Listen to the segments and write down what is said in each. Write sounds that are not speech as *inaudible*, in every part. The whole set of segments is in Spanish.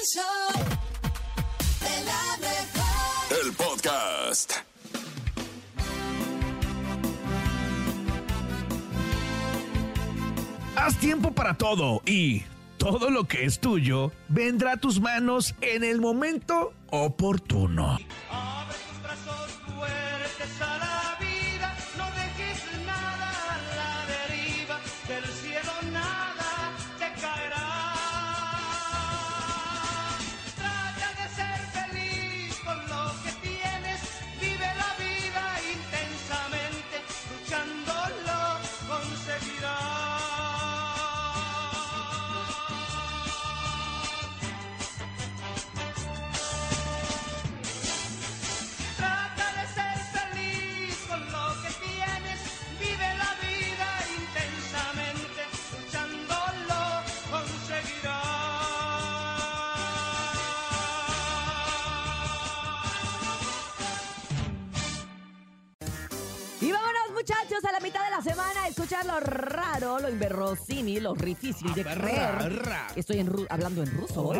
El show de la mejor. El podcast. Haz tiempo para todo y todo lo que es tuyo vendrá a tus manos en el momento oportuno. Lo raro, lo inverosímil, lo difícil de creer. Estoy en ru- hablando en ruso. hoy.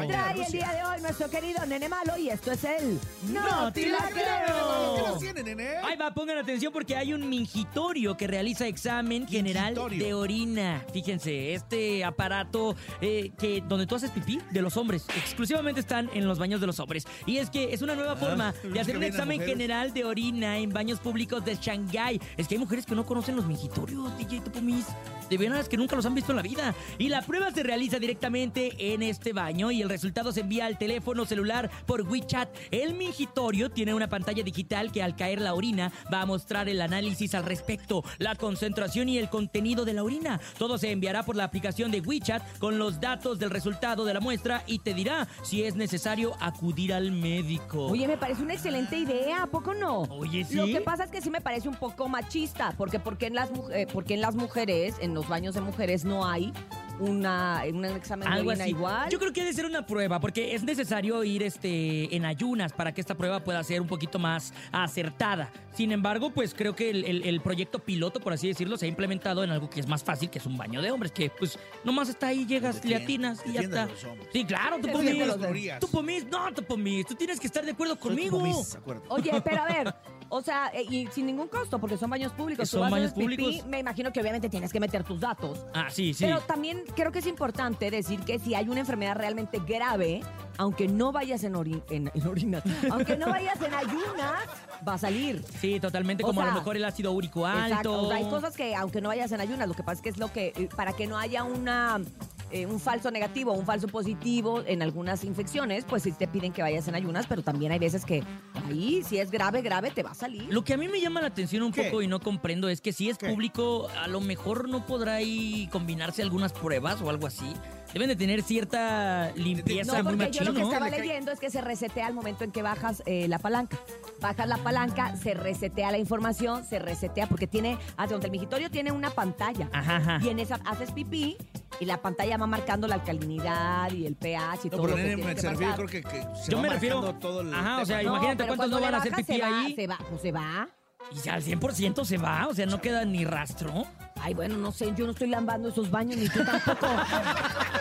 ¿Qué trae el día de hoy nuestro querido Nene Malo? Y esto es el No te la creo. Ahí va, pongan atención porque hay un mingitorio que realiza examen general de orina. Fíjense, este aparato eh, que donde tú haces pipí de los hombres, exclusivamente están en los baños de los hombres. Y es que es una nueva forma de hacer un examen general de orina en baños públicos de Shanghái. Es que hay mujeres que no conocen los mingitorios, DJ Topomis. De veras que nunca los han visto en la vida. Y la prueba se realiza directamente en este baño y el resultado se envía al teléfono celular por WeChat. El mingitorio tiene una pantalla digital que al caer la orina va a mostrar el análisis al respecto, la concentración y el contenido de la orina. Todo se enviará por la aplicación de WeChat con los datos del resultado de la muestra y te dirá si es necesario acudir al médico. Oye, me parece una excelente idea, ¿a poco no? Oye, ¿sí? Lo que pasa es que sí me parece un poco machista, porque porque en las eh, porque en las mujeres, en los baños de mujeres no hay una un examen de orina así. igual. Yo creo que debe ser una prueba, porque es necesario ir este, en ayunas para que esta prueba pueda ser un poquito más acertada. Sin embargo, pues creo que el, el- el proyecto piloto, por así decirlo, se ha implementado en algo que es más fácil, que es un baño de hombres, que pues nomás está ahí, llegas, le atinas y ya está. Sí, claro, tú pomis. Tú pomis, no, tú pomis, tú tienes que estar de acuerdo conmigo. Oye, pero a ver, *laughs* o sea, eh, y sin ningún costo, porque son baños públicos. Tú Son vas a baños hacer pipí, públicos. Me imagino que obviamente tienes que meter tus datos. Ah, sí, sí. Pero también creo que es importante decir que si hay una enfermedad realmente grave, aunque no vayas en, ori- en- en orinas, *laughs* aunque no vayas en ayunas, va a salir. Sí, totalmente, O como a sea, lo mejor el ácido úrico alto. Exacto. O sea, hay cosas que, aunque no vayas en ayunas, lo que pasa es que es lo que, eh, para que no haya una eh, un falso negativo, un falso positivo en algunas infecciones, pues sí te piden que vayas en ayunas, pero también hay veces que ahí, si es grave, grave, te va a salir. Lo que a mí me llama la atención un ¿Qué? poco y no comprendo es que si es ¿Qué? público, a lo mejor no podrá ahí combinarse algunas pruebas o algo así. Deben de tener cierta limpieza No, muy porque yo lo que ¿no? estaba leyendo es que se resetea al momento en que bajas eh, la palanca. Bajas la palanca, se resetea la información, se resetea, porque tiene, haz de cuenta, el migitorio tiene una pantalla. Ajá, ajá. Y en esa haces pipí y la pantalla va marcando la alcalinidad y el pH y No, todo pero lo que tiene que se refiere, marcar. creo que, que se Yo va me refiero- marcando todo el Ajá, o sea, tema. imagínate cuántos no van a hacer pipí se va, ahí. Se va, pues se va. Y ya al 100% se va, o sea, no queda ni rastro. Ay, bueno, no sé, yo no estoy lambando esos baños, ni tú tampoco. *laughs*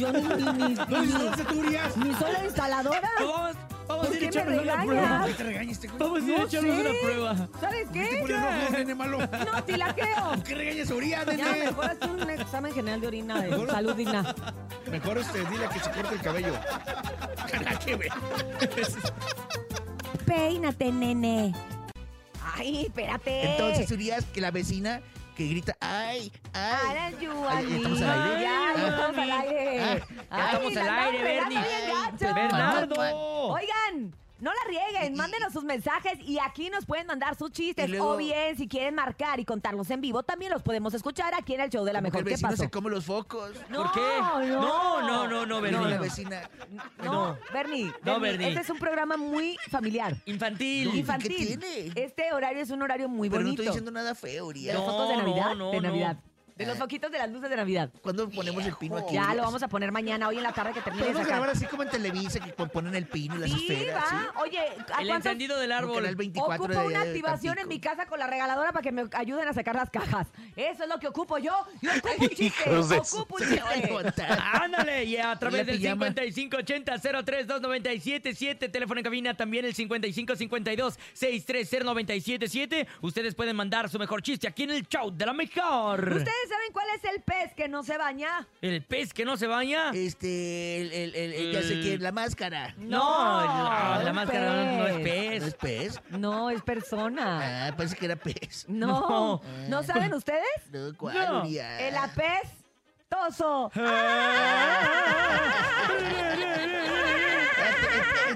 Yo ni, ni, ni, *laughs* No, no, tú Urias. ni soy la instaladora. Vamos, vamos ¿Por a ir qué a echarnos una prueba. ¿Qué te regañas, güey? Vamos a ir a No echarnos una prueba. ¿Sabes ¿Te qué? pones rojo, nene malo? No, tilaqueo. ¿Qué regañas a Urias, Ya, nene? mejor hazte un examen general de orina de Mejor- salud digna. Mejor este, dile que se corte el cabello. Nada que ver. Peínate, nene. Ay, espérate. Entonces, Urias, que la vecina que grita, ¡ay! ¡ay! Ahora yo, Ay, ¿estamos al aire? Ya, ya estamos al aire. Ah, ya estamos al aire, Bernie. Bernardo. Oigan, no la rieguen, mándenos sus mensajes y aquí nos pueden mandar sus chistes. Luego- O bien, si quieren marcar y contarlos en vivo, también los podemos escuchar aquí en el show de la Como que mejor. el ¿Qué vecino pasó? se come los focos. No, ¿Por qué? no. No, no, no, no, Bernie. No, la vecina. No, Bernie, No, Bernie. Este es un programa muy familiar. Infantil. No, ¿y Infantil. ¿Qué tiene? Este horario es un horario muy Pero no bonito. estoy diciendo nada feo, de Urias. las No, fotos de no, Navidad. no, de no. Navidad. De los foquitos de las luces de Navidad. ¿Cuándo ponemos el pino aquí? Ya lo vamos a poner mañana, hoy en la tarde que termine de Podemos sacar. grabar así como en Televisa, que ponen el pino y las Sí, esferas. ¿sí? va. Oye, ¿a El cuántos encendido del Como árbol. Canal 24 Ocupo de- una de activación en Tampico. mi casa con la regaladora para que me ayuden a sacar las cajas. Eso es lo que ocupo yo. Yo ocupo un chiste. Hijos de su- Ocupo un chiste. Ándale, y a través La del pijama. 5580-032977, teléfono en cabina también el 5552-630977. Ustedes pueden mandar su mejor chiste aquí en el show de la mejor. ¿Ustedes saben cuál es el pez que no se baña? El pez que no se baña. Este, el, el, el- el- ya sé quién, la máscara. No, la, la máscara no, no es ¿No pez. es pez? No, es persona. Ah, parece que era pez. No. ¿No saben ustedes? No, ¿cuál, No. El apestoso. *laughs*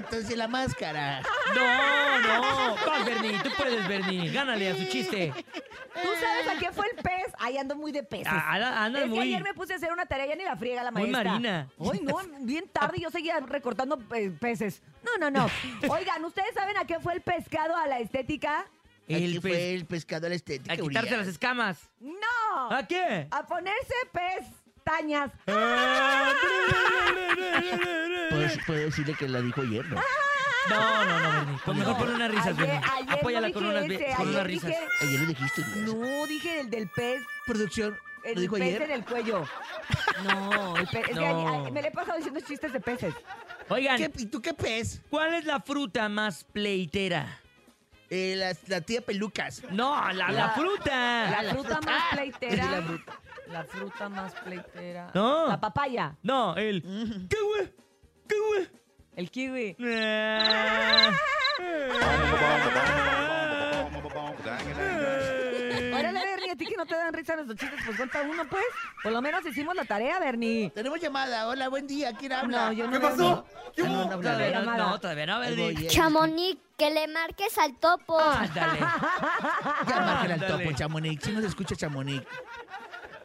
Entonces la máscara. No, no. Vas, Bernie, tú puedes, Bernie. Gánale a su chiste. ¿Tú sabes a qué fue el pez? Ahí ando muy de peces. Ah, Anda, anda es que muy. ayer me puse a hacer una tarea, ya ni la friega la Muy maestra. marina. Ay, no, bien tarde y yo seguía recortando eh, peces. No, no, no. Oigan, ¿ustedes saben a qué fue el pescado a la estética? El fue pez. el pescado a la estética. A quitarse las escamas. ¡No! ¿A qué? A ponerse pestañas. Puedes, puedes decirle que la dijo ayer, ¿no? No, no, no, Bernie. Pues mejor pon unas risas, Ayer, Bernie. ayer Apóyala no con dije unas, ese, con unas ayer risas. dije- Ayer lo dijiste, Uriah. No, dije el del pez. Producción, El ¿lo dijo pez ayer? en el cuello. No, el pez. Es que No. ay, me le he pasado diciendo chistes de peces. Oigan, ¿Qué- ¿Y tú qué pez? ¿cuál es la fruta más pleitera? Eh, la, la tía Pelucas. No, la, la La- fruta. La fruta más Ah, pleitera. la fruta. La fruta más pleitera. No. La papaya. No, el. ¿Qué güey? ¿Qué güey? El kiwi. Ah. Órale, Bernie, a ti que no te dan risa nuestros chistes, pues cuenta uno, pues. Por lo menos hicimos la tarea, Bernie. Tenemos llamada. Hola, buen día. ¿Quién habla? No, yo no ¿Qué pasó? Ah, no, no. Todavía no, llamada. no, todavía no, Bernie. eh. Chamonix, que le marques al topo. Ándale. Ya márquale al topo, Chamonix. Si no se escucha Chamonix.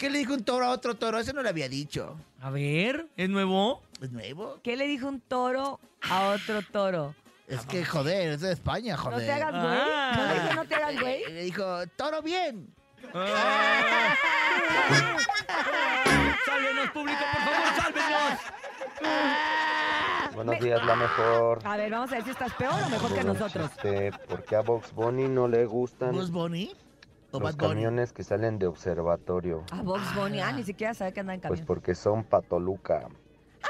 ¿Qué le dijo un toro a otro toro? Eso no lo había dicho. A ver, ¿es nuevo? ¿Es nuevo? ¿Qué le dijo un toro a otro toro? Es que, joder, es de España, No joder. te hagas güey. Ah. ¿No le dijo no te hagas güey? *laughs* Le dijo, toro bien. Ah. *laughs* Sálvenos, público, por favor, sálvenos. Buenos días, la mejor. A ver, vamos a ver si estás peor o mejor que nosotros. chiste, ¿Por qué a Box Bunny no le gustan ¿Bugs Bunny? ¿O los Bad Bunny? camiones que salen de observatorio? A Box Bunny, ah, ni siquiera sabe que anda en Pues camión. porque son patoluca.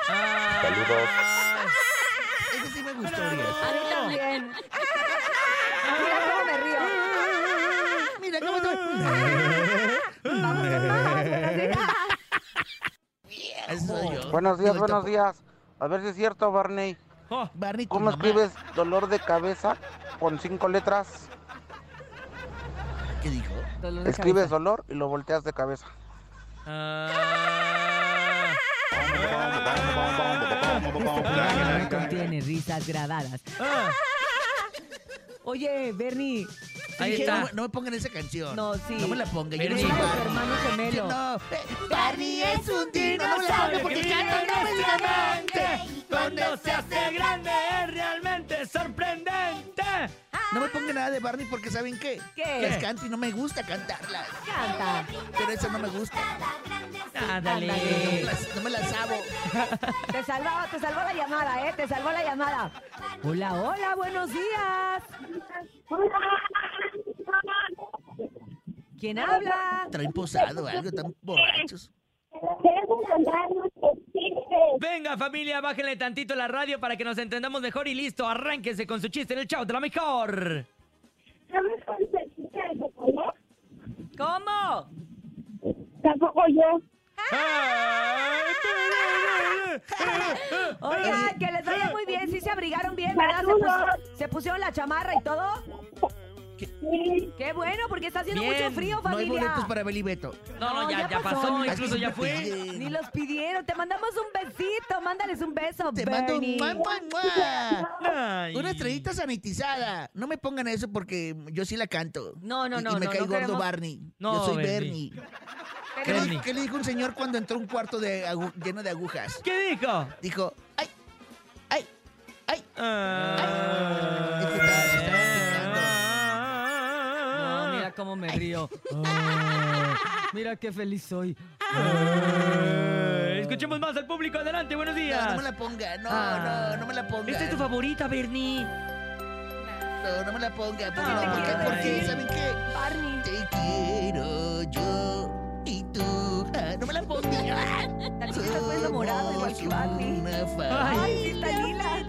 Ah. Saludos. Ese sí me gustó, Urias. A mí también. Mira cómo me río. Mira cómo te... Vamos, vamos, buenos días. Soy yo. Buenos días, buenos días. A ver si es cierto, Barney. Oh, Barney, ¿Cómo mamá. escribes dolor de cabeza con cinco letras? ¿Qué dijo? Dolor de Escribes cabeza. dolor y lo volteas de cabeza. ah. No contiene risas grabadas. Ah. Oye, Bernie. Ahí está. No, me- no me pongan esa canción. No, sí. No me la pongan. Yo no Bernie. soy Barney. hermano gemelo. No. Barney es un dinosaurio que porque canta en dramáticamente. Cuando se hace grande es realmente sorprendente. No me pongan nada de Barney porque ¿saben qué? ¿Qué? Las canto y no me gusta cantarlas. Canta. Pero eso no me gusta. No Ándale. las, no me las sabo. *laughs* Te salvó, te salvó la llamada, ¿eh? Te salvó la llamada. Hola, hola, buenos días. ¿Quién habla? Traen posado algo, tan borrachos. Venga, familia, bájenle tantito la radio para que nos entendamos mejor y listo. Arránquense con su chiste en el show de la mejor. ¿Cómo? Tampoco yo. *laughs* Oigan, que les vaya muy bien. Sí se abrigaron bien, ¿verdad? Se, pus- se pusieron la chamarra y todo. Qué bueno, porque está haciendo Bien. mucho frío, No hay familia. boletos para Beli Beto. No, no, ya, ya pasó. incluso ya fue. Ni los pidieron. Te mandamos un besito. Mándales un beso, Te mando un Bernie. mua, mua, mua. Ay. Una estrellita sanitizada. No me pongan eso porque yo sí la canto. No, no, Y- no, Y me no, cae no gordo queremos- Barney. No, yo soy Bernie. Bernie. ¿Qué le, qué le dijo un señor cuando entró a un cuarto de agu- lleno de agujas? ¿Qué dijo? Dijo, ¡ay! ¡ay! ¡ay! Ah. Es que estaba- se estaba cómo me río. *laughs* Ah, mira qué feliz soy. Eh, Escuchemos más al público. Adelante, buenos días. No, no me la ponga, no, Ah. no, no me la ponga. Esta es tu favorita, Bernie. No, no me la ponga, porque, Ay, porque, ¿saben qué? Barney. Te quiero yo y tú. Ah, no me la ponga. Tal vez te estás poniendo morado igual que Barney. Ay, sí, está lila.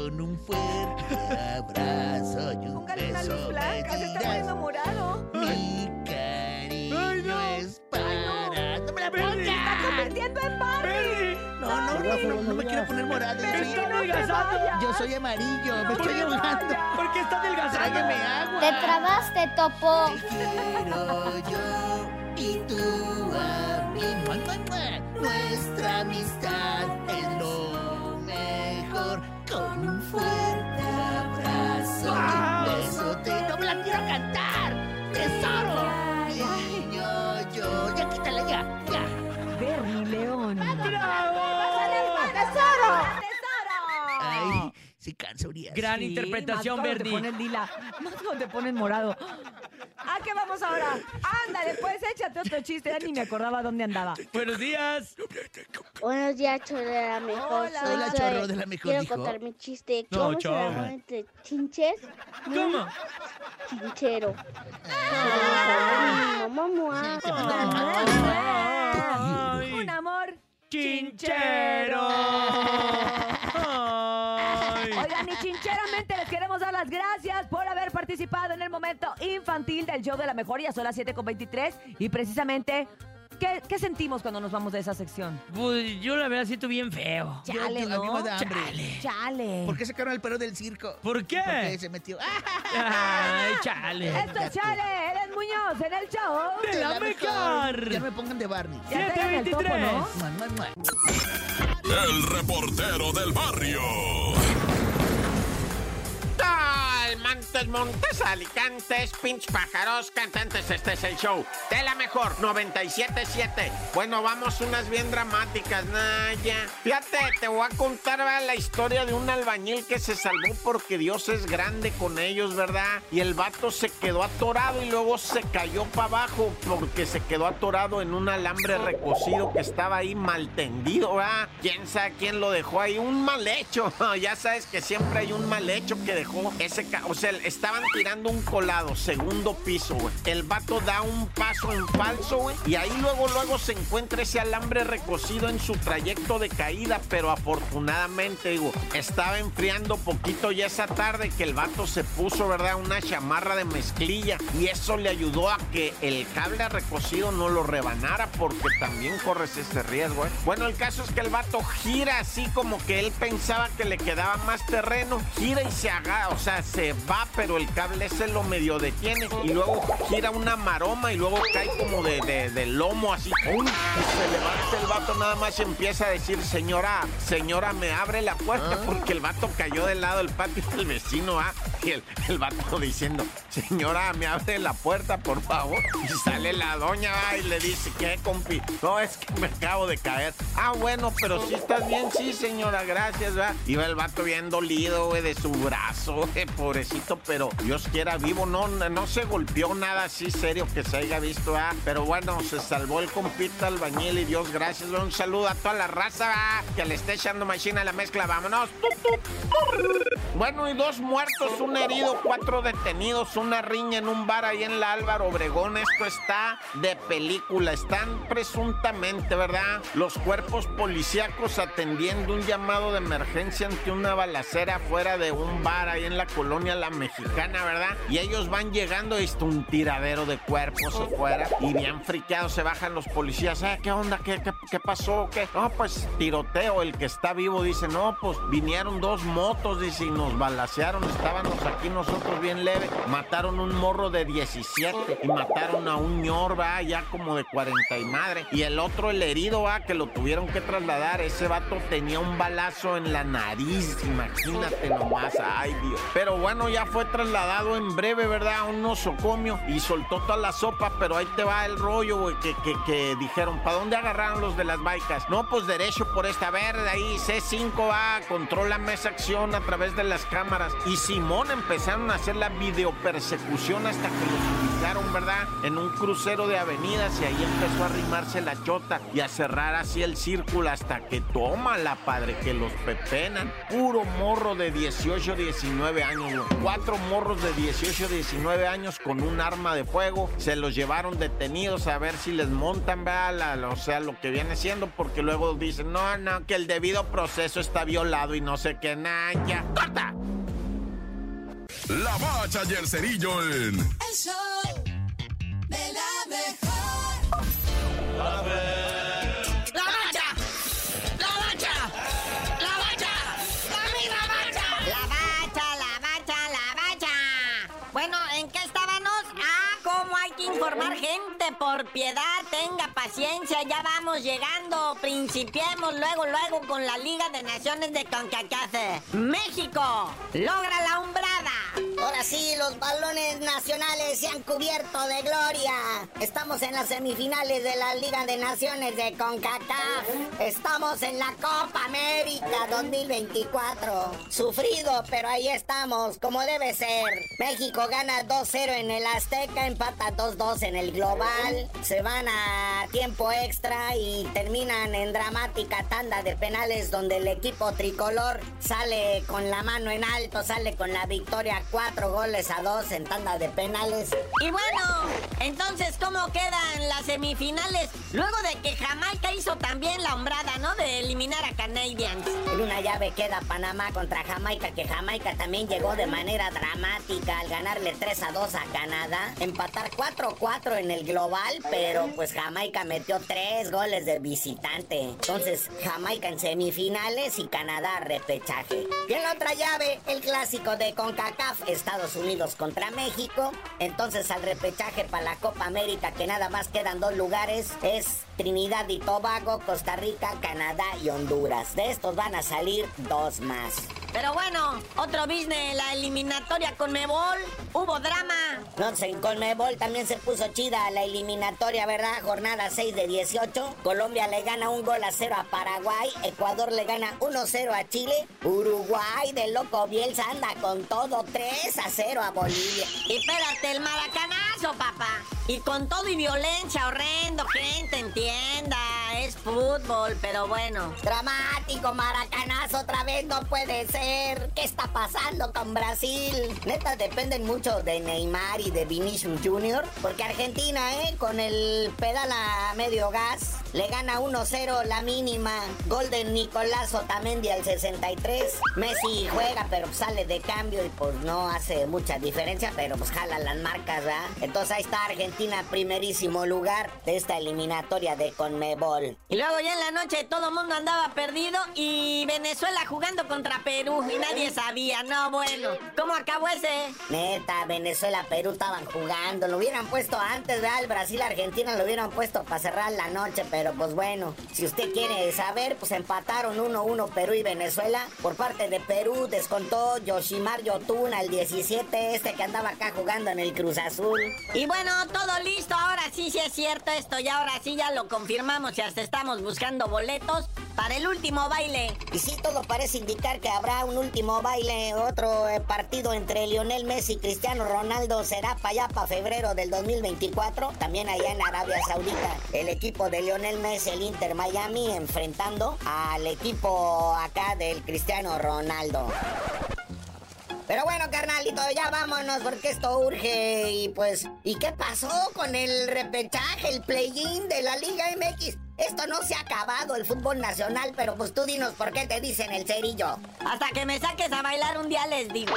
Con un fuerte abrazo y un Póngale una beso luz blanca, se está me poniendo dirás, morado. Mi cariño Ay, no. es para... Ay, ¡No me la Bernie. ¡Se está convirtiendo en Barney! Bernie. No, no, no, no, no me quiero poner morado. Soy, que no te adelgazando. vayas. yo soy amarillo, me estoy te ahogando. vayas. ¿Por qué está adelgazando? Tráigame agua. Te trabaste, Topo. Te quiero yo y tú a mí. Mua, mua, mua. Nuestra amistad es. Con un fuerte abrazo un besote. ¡No me la quiero cantar! Sí cansa Urias. Gran Sí, interpretación, más cuando Bernie. te pones lila, más cuando te pones morado. ¿A qué vamos ahora? Ándale, pues échate otro chiste. Ya ni me acordaba dónde andaba. Buenos días. Buenos días, chorro de la mejor. Hola. Soy Hola, chorro de la mejor, Quiero dijo. contar mi chiste. No, ¿Cómo se chorro. llama entre chinches? ¿Cómo? Chinchero. Ay, mamá. Ay. Un amor Chinchero. Oigan, y chincheramente les queremos dar las gracias por haber participado en el momento infantil del show de la mejor. Ya son las 7.23 y precisamente, ¿qué, qué sentimos cuando nos vamos de esa sección? Pues yo la verdad siento bien feo. Chale, yo- hambre. Chale. ¿Por qué sacaron al perro del circo? ¿Por qué? Porque se metió. ¡Ah! *laughs* Ay, chale. Esto es Chale, Eden Muñoz en el show. De la mejor. Ya no me pongan de Barney. Ya traigan el topo, 723. ¿no? Mua, mua, mua. El reportero del barrio. Montes, Montes, Alicantes, pinch pájaros, cantantes, este es el show de la mejor 977. Bueno, vamos unas bien dramáticas, Naya. Fíjate, te voy a contar ¿verdad? la historia de un albañil que se salvó porque Dios es grande con ellos, ¿verdad? Y el vato se quedó atorado y luego se cayó para abajo porque se quedó atorado en un alambre recocido que estaba ahí mal tendido, ¿verdad? ¿Quién sabe quién lo dejó ahí? Un mal hecho. *laughs* ya sabes que siempre hay un mal hecho que dejó ese... ca- O estaban tirando un colado, segundo piso, güey. El vato da un paso en falso, güey. Y ahí luego, luego se encuentra ese alambre recocido en su trayecto de caída. Pero afortunadamente, digo, estaba enfriando poquito ya esa tarde que el vato se puso, ¿verdad? Una chamarra de mezclilla. Y eso le ayudó a que el cable recocido no lo rebanara porque también corres ese riesgo, ¿eh? Bueno, el caso es que el vato gira así como que él pensaba que le quedaba más terreno. Gira y se haga, o sea, se va, pero el cable ese lo medio detiene. Y luego gira una maroma y luego cae como de, de- de lomo así. Y se levanta el vato nada más y empieza a decir, señora, señora, me abre la puerta porque el vato cayó del lado del patio del vecino, ¿ah? Y el, el vato diciendo, señora, me abre la puerta, por favor. Y sale la doña ¿ah? y le dice, ¿qué, compi? No, es que me acabo de caer. Ah, bueno, pero si estás bien, sí, señora, gracias, ¿verdad? Iba el vato bien dolido, güey, de su brazo, güey, pobrecito, pero Dios quiera vivo, no, no se golpeó nada así serio que se haya visto, ¿ah? Pero bueno, se salvó el compita albañil y Dios gracias, un saludo a toda la raza. Que le esté echando machina a la mezcla, vámonos. Bueno, y dos muertos, un herido, cuatro detenidos, una riña en un bar ahí en la Álvaro Obregón. Esto está de película. Están presuntamente, ¿verdad? Los cuerpos policíacos atendiendo un llamado de emergencia ante una balacera fuera de un bar ahí en la colonia La Mexicana, ¿verdad? Y ellos van llegando está un tiradero de cuerpos afuera y bien friqueados se bajan los policías. "Eh, ¿Qué onda? ¿Qué, pasó? ¿Qué? No, pues tiroteo. El que está vivo dice, no, pues vinieron dos motos, dice, y nos balacearon. Estábamos aquí nosotros bien leve. Mataron un morro de 17 y mataron a un ñor, va, ya como de 40 y madre. Y el otro, el herido, va, que lo tuvieron que trasladar. Ese vato tenía un balazo en la nariz, imagínate nomás. Ay, Dios. Pero bueno, ya fue trasladado en breve, ¿verdad? A un nosocomio y soltó toda la sopa, pero ahí te va el rollo, güey, que, dijeron, ¿para dónde agarraron los de las baicas? No, pues derecho por esta verde, ahí C5 va, contrólame esa acción a través de las cámaras. Y Simón empezaron a hacer la videopersecución hasta que los llegaron, ¿verdad? En un crucero de avenidas y ahí empezó a arrimarse la chota y a cerrar así el círculo hasta que toma la padre, que los pepenan. Puro morro de 18, 19 años, los cuatro morros de 18, 19 años con un arma de fuego. Se los llevaron detenidos a ver si les montan, ¿verdad? La- o sea, lo que viene siendo, porque luego dicen, no, no, que el debido proceso está violado y no sé qué, nada, ya. ¡Corta! La bacha y el cerillo en El show de la mejor. ¡La bacha! Informar gente. Por piedad, tenga paciencia. Ya vamos llegando. Principiemos luego, luego con la Liga de Naciones de CONCACAF. México logra la umbrada. Ahora sí, los balones nacionales se han cubierto de gloria. Estamos en las semifinales de la Liga de Naciones de CONCACAF. Estamos en la Copa América 2024. Sufrido, pero ahí estamos, como debe ser. México gana 2-0 en el Azteca, empata 2-2 en el Global. Se van a tiempo extra y terminan en dramática tanda de penales donde el equipo tricolor sale con la mano en alto, sale con la victoria 4 goles a 2 en tanda de penales. Y bueno, entonces, ¿cómo quedan las semifinales? Luego de que Jamaica hizo también la hombrada, ¿no? De eliminar a Canadians. En una llave queda Panamá contra Jamaica, que Jamaica también llegó de manera dramática al ganarle 3 a 2 a Canadá, empatar 4-4 en el global, pero pues Jamaica metió 3 goles de visitante. Entonces, Jamaica en semifinales y Canadá repechaje. Y en la otra llave, el clásico de CONCACAF, Estados Unidos contra México. Entonces, al repechaje para la Copa América, que nada más quedan dos lugares, es Trinidad y Tobago, Costa Rica, Canadá y Honduras. De estos van a salir dos más. Pero bueno, otro business, la eliminatoria con Mebol. Hubo drama. No sé, en Conmebol también se puso chida la eliminatoria, ¿verdad? Jornada 6 de 18. Colombia le gana un gol a 0 a Paraguay. Ecuador le gana 1-0 a Chile. Uruguay de loco Bielsa anda con todo 3 a 0 a Bolivia. Y espérate, el maracanazo, papá. Y con todo y violencia, horrendo, gente, entienda. Es fútbol, pero bueno. Dramático, maracanazo, otra vez no puede ser. ¿Qué está pasando con Brasil? Neta, dependen mucho de Neymar y de Vinicius Jr. Porque Argentina, ¿eh? Con el pedal a medio gas, le gana 1-0 la mínima. Gol de Nicolás Otamendi al 63. Messi juega, pero sale de cambio y pues no hace mucha diferencia, pero pues jala las marcas, ¿verdad? Entonces ahí está Argentina, primerísimo lugar de esta eliminatoria de Conmebol. Y luego ya en la noche todo el mundo andaba perdido y Venezuela jugando contra Perú y nadie sabía. No, bueno. ¿Cómo acabó ese? Neta, Venezuela, Perú estaban jugando. Lo hubieran puesto antes, ¿verdad? El Brasil, Argentina lo hubieran puesto para cerrar la noche. Pero pues bueno, si usted quiere saber, pues empataron 1-1 Perú y Venezuela. Por parte de Perú descontó Yoshimar Yotuna, el 17, este que andaba acá jugando en el Cruz Azul. Y bueno, todo listo. Ahora sí, sí es cierto esto. Y ahora sí ya lo confirmamos y hasta estamos buscando boletos para el último baile. Y sí, todo parece indicar que habrá un último baile, otro eh, partido entre Lionel Messi y Cristiano Ronaldo será para allá, para febrero del 2024, también allá en Arabia Saudita. El equipo de Lionel Messi, el Inter Miami, enfrentando al equipo acá del Cristiano Ronaldo. Pero bueno, carnalito, ya vámonos porque esto urge y pues... ¿Y qué pasó con el repechaje, el play-in de la Liga MX? Esto no se ha acabado, el fútbol nacional, pero pues tú dinos por qué te dicen el cerillo. Hasta que me saques a bailar un día les digo.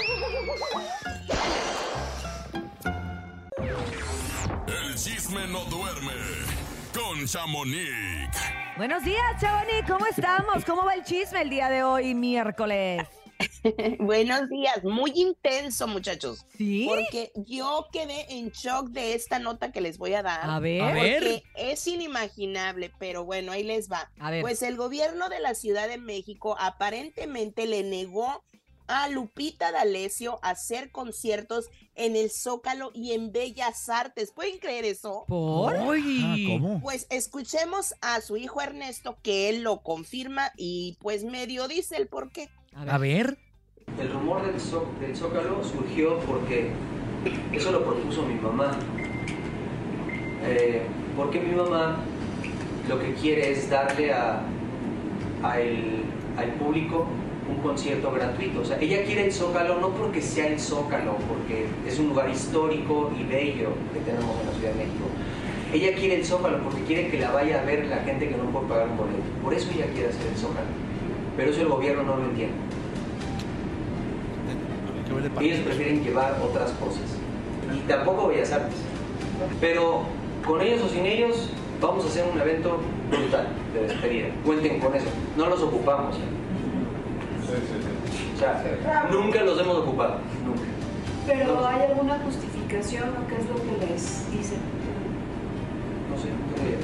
El chisme no duerme con Chamonix. Buenos días, Chavani. ¿Cómo estamos? ¿Cómo va el chisme el día de hoy, miércoles? *laughs* Buenos días, muy intenso, muchachos. ¿Sí? Porque yo quedé en shock de esta nota que les voy a dar. A ver. A Porque ver. es inimaginable, pero bueno, ahí les va. A ver. Pues el gobierno de la Ciudad de México aparentemente le negó a Lupita D'Alessio hacer conciertos en el Zócalo y en Bellas Artes. ¿Pueden creer eso? ¿Por? Ah, ¿cómo? Pues escuchemos a su hijo Ernesto que él lo confirma y pues medio dice el por qué. A ver. El rumor del, Zó- del Zócalo surgió porque eso lo propuso mi mamá. eh, porque mi mamá lo que quiere es darle a, el- al público un concierto gratuito. O sea, ella quiere el Zócalo no porque sea el Zócalo, porque es un lugar histórico y bello que tenemos en la Ciudad de México. Ella quiere el Zócalo porque quiere que la vaya a ver la gente que no puede pagar un boleto. Por eso ella quiere hacer el Zócalo. Pero eso el gobierno no lo entiende. Ellos prefieren llevar otras cosas. Y tampoco Bellas Artes. Pero con ellos o sin ellos, vamos a hacer un evento brutal de despedida. Cuenten con eso. No los ocupamos. O sea, nunca los hemos ocupado. Nunca. Pero ¿hay alguna justificación o qué es lo que les dicen? No sé, no tengo idea.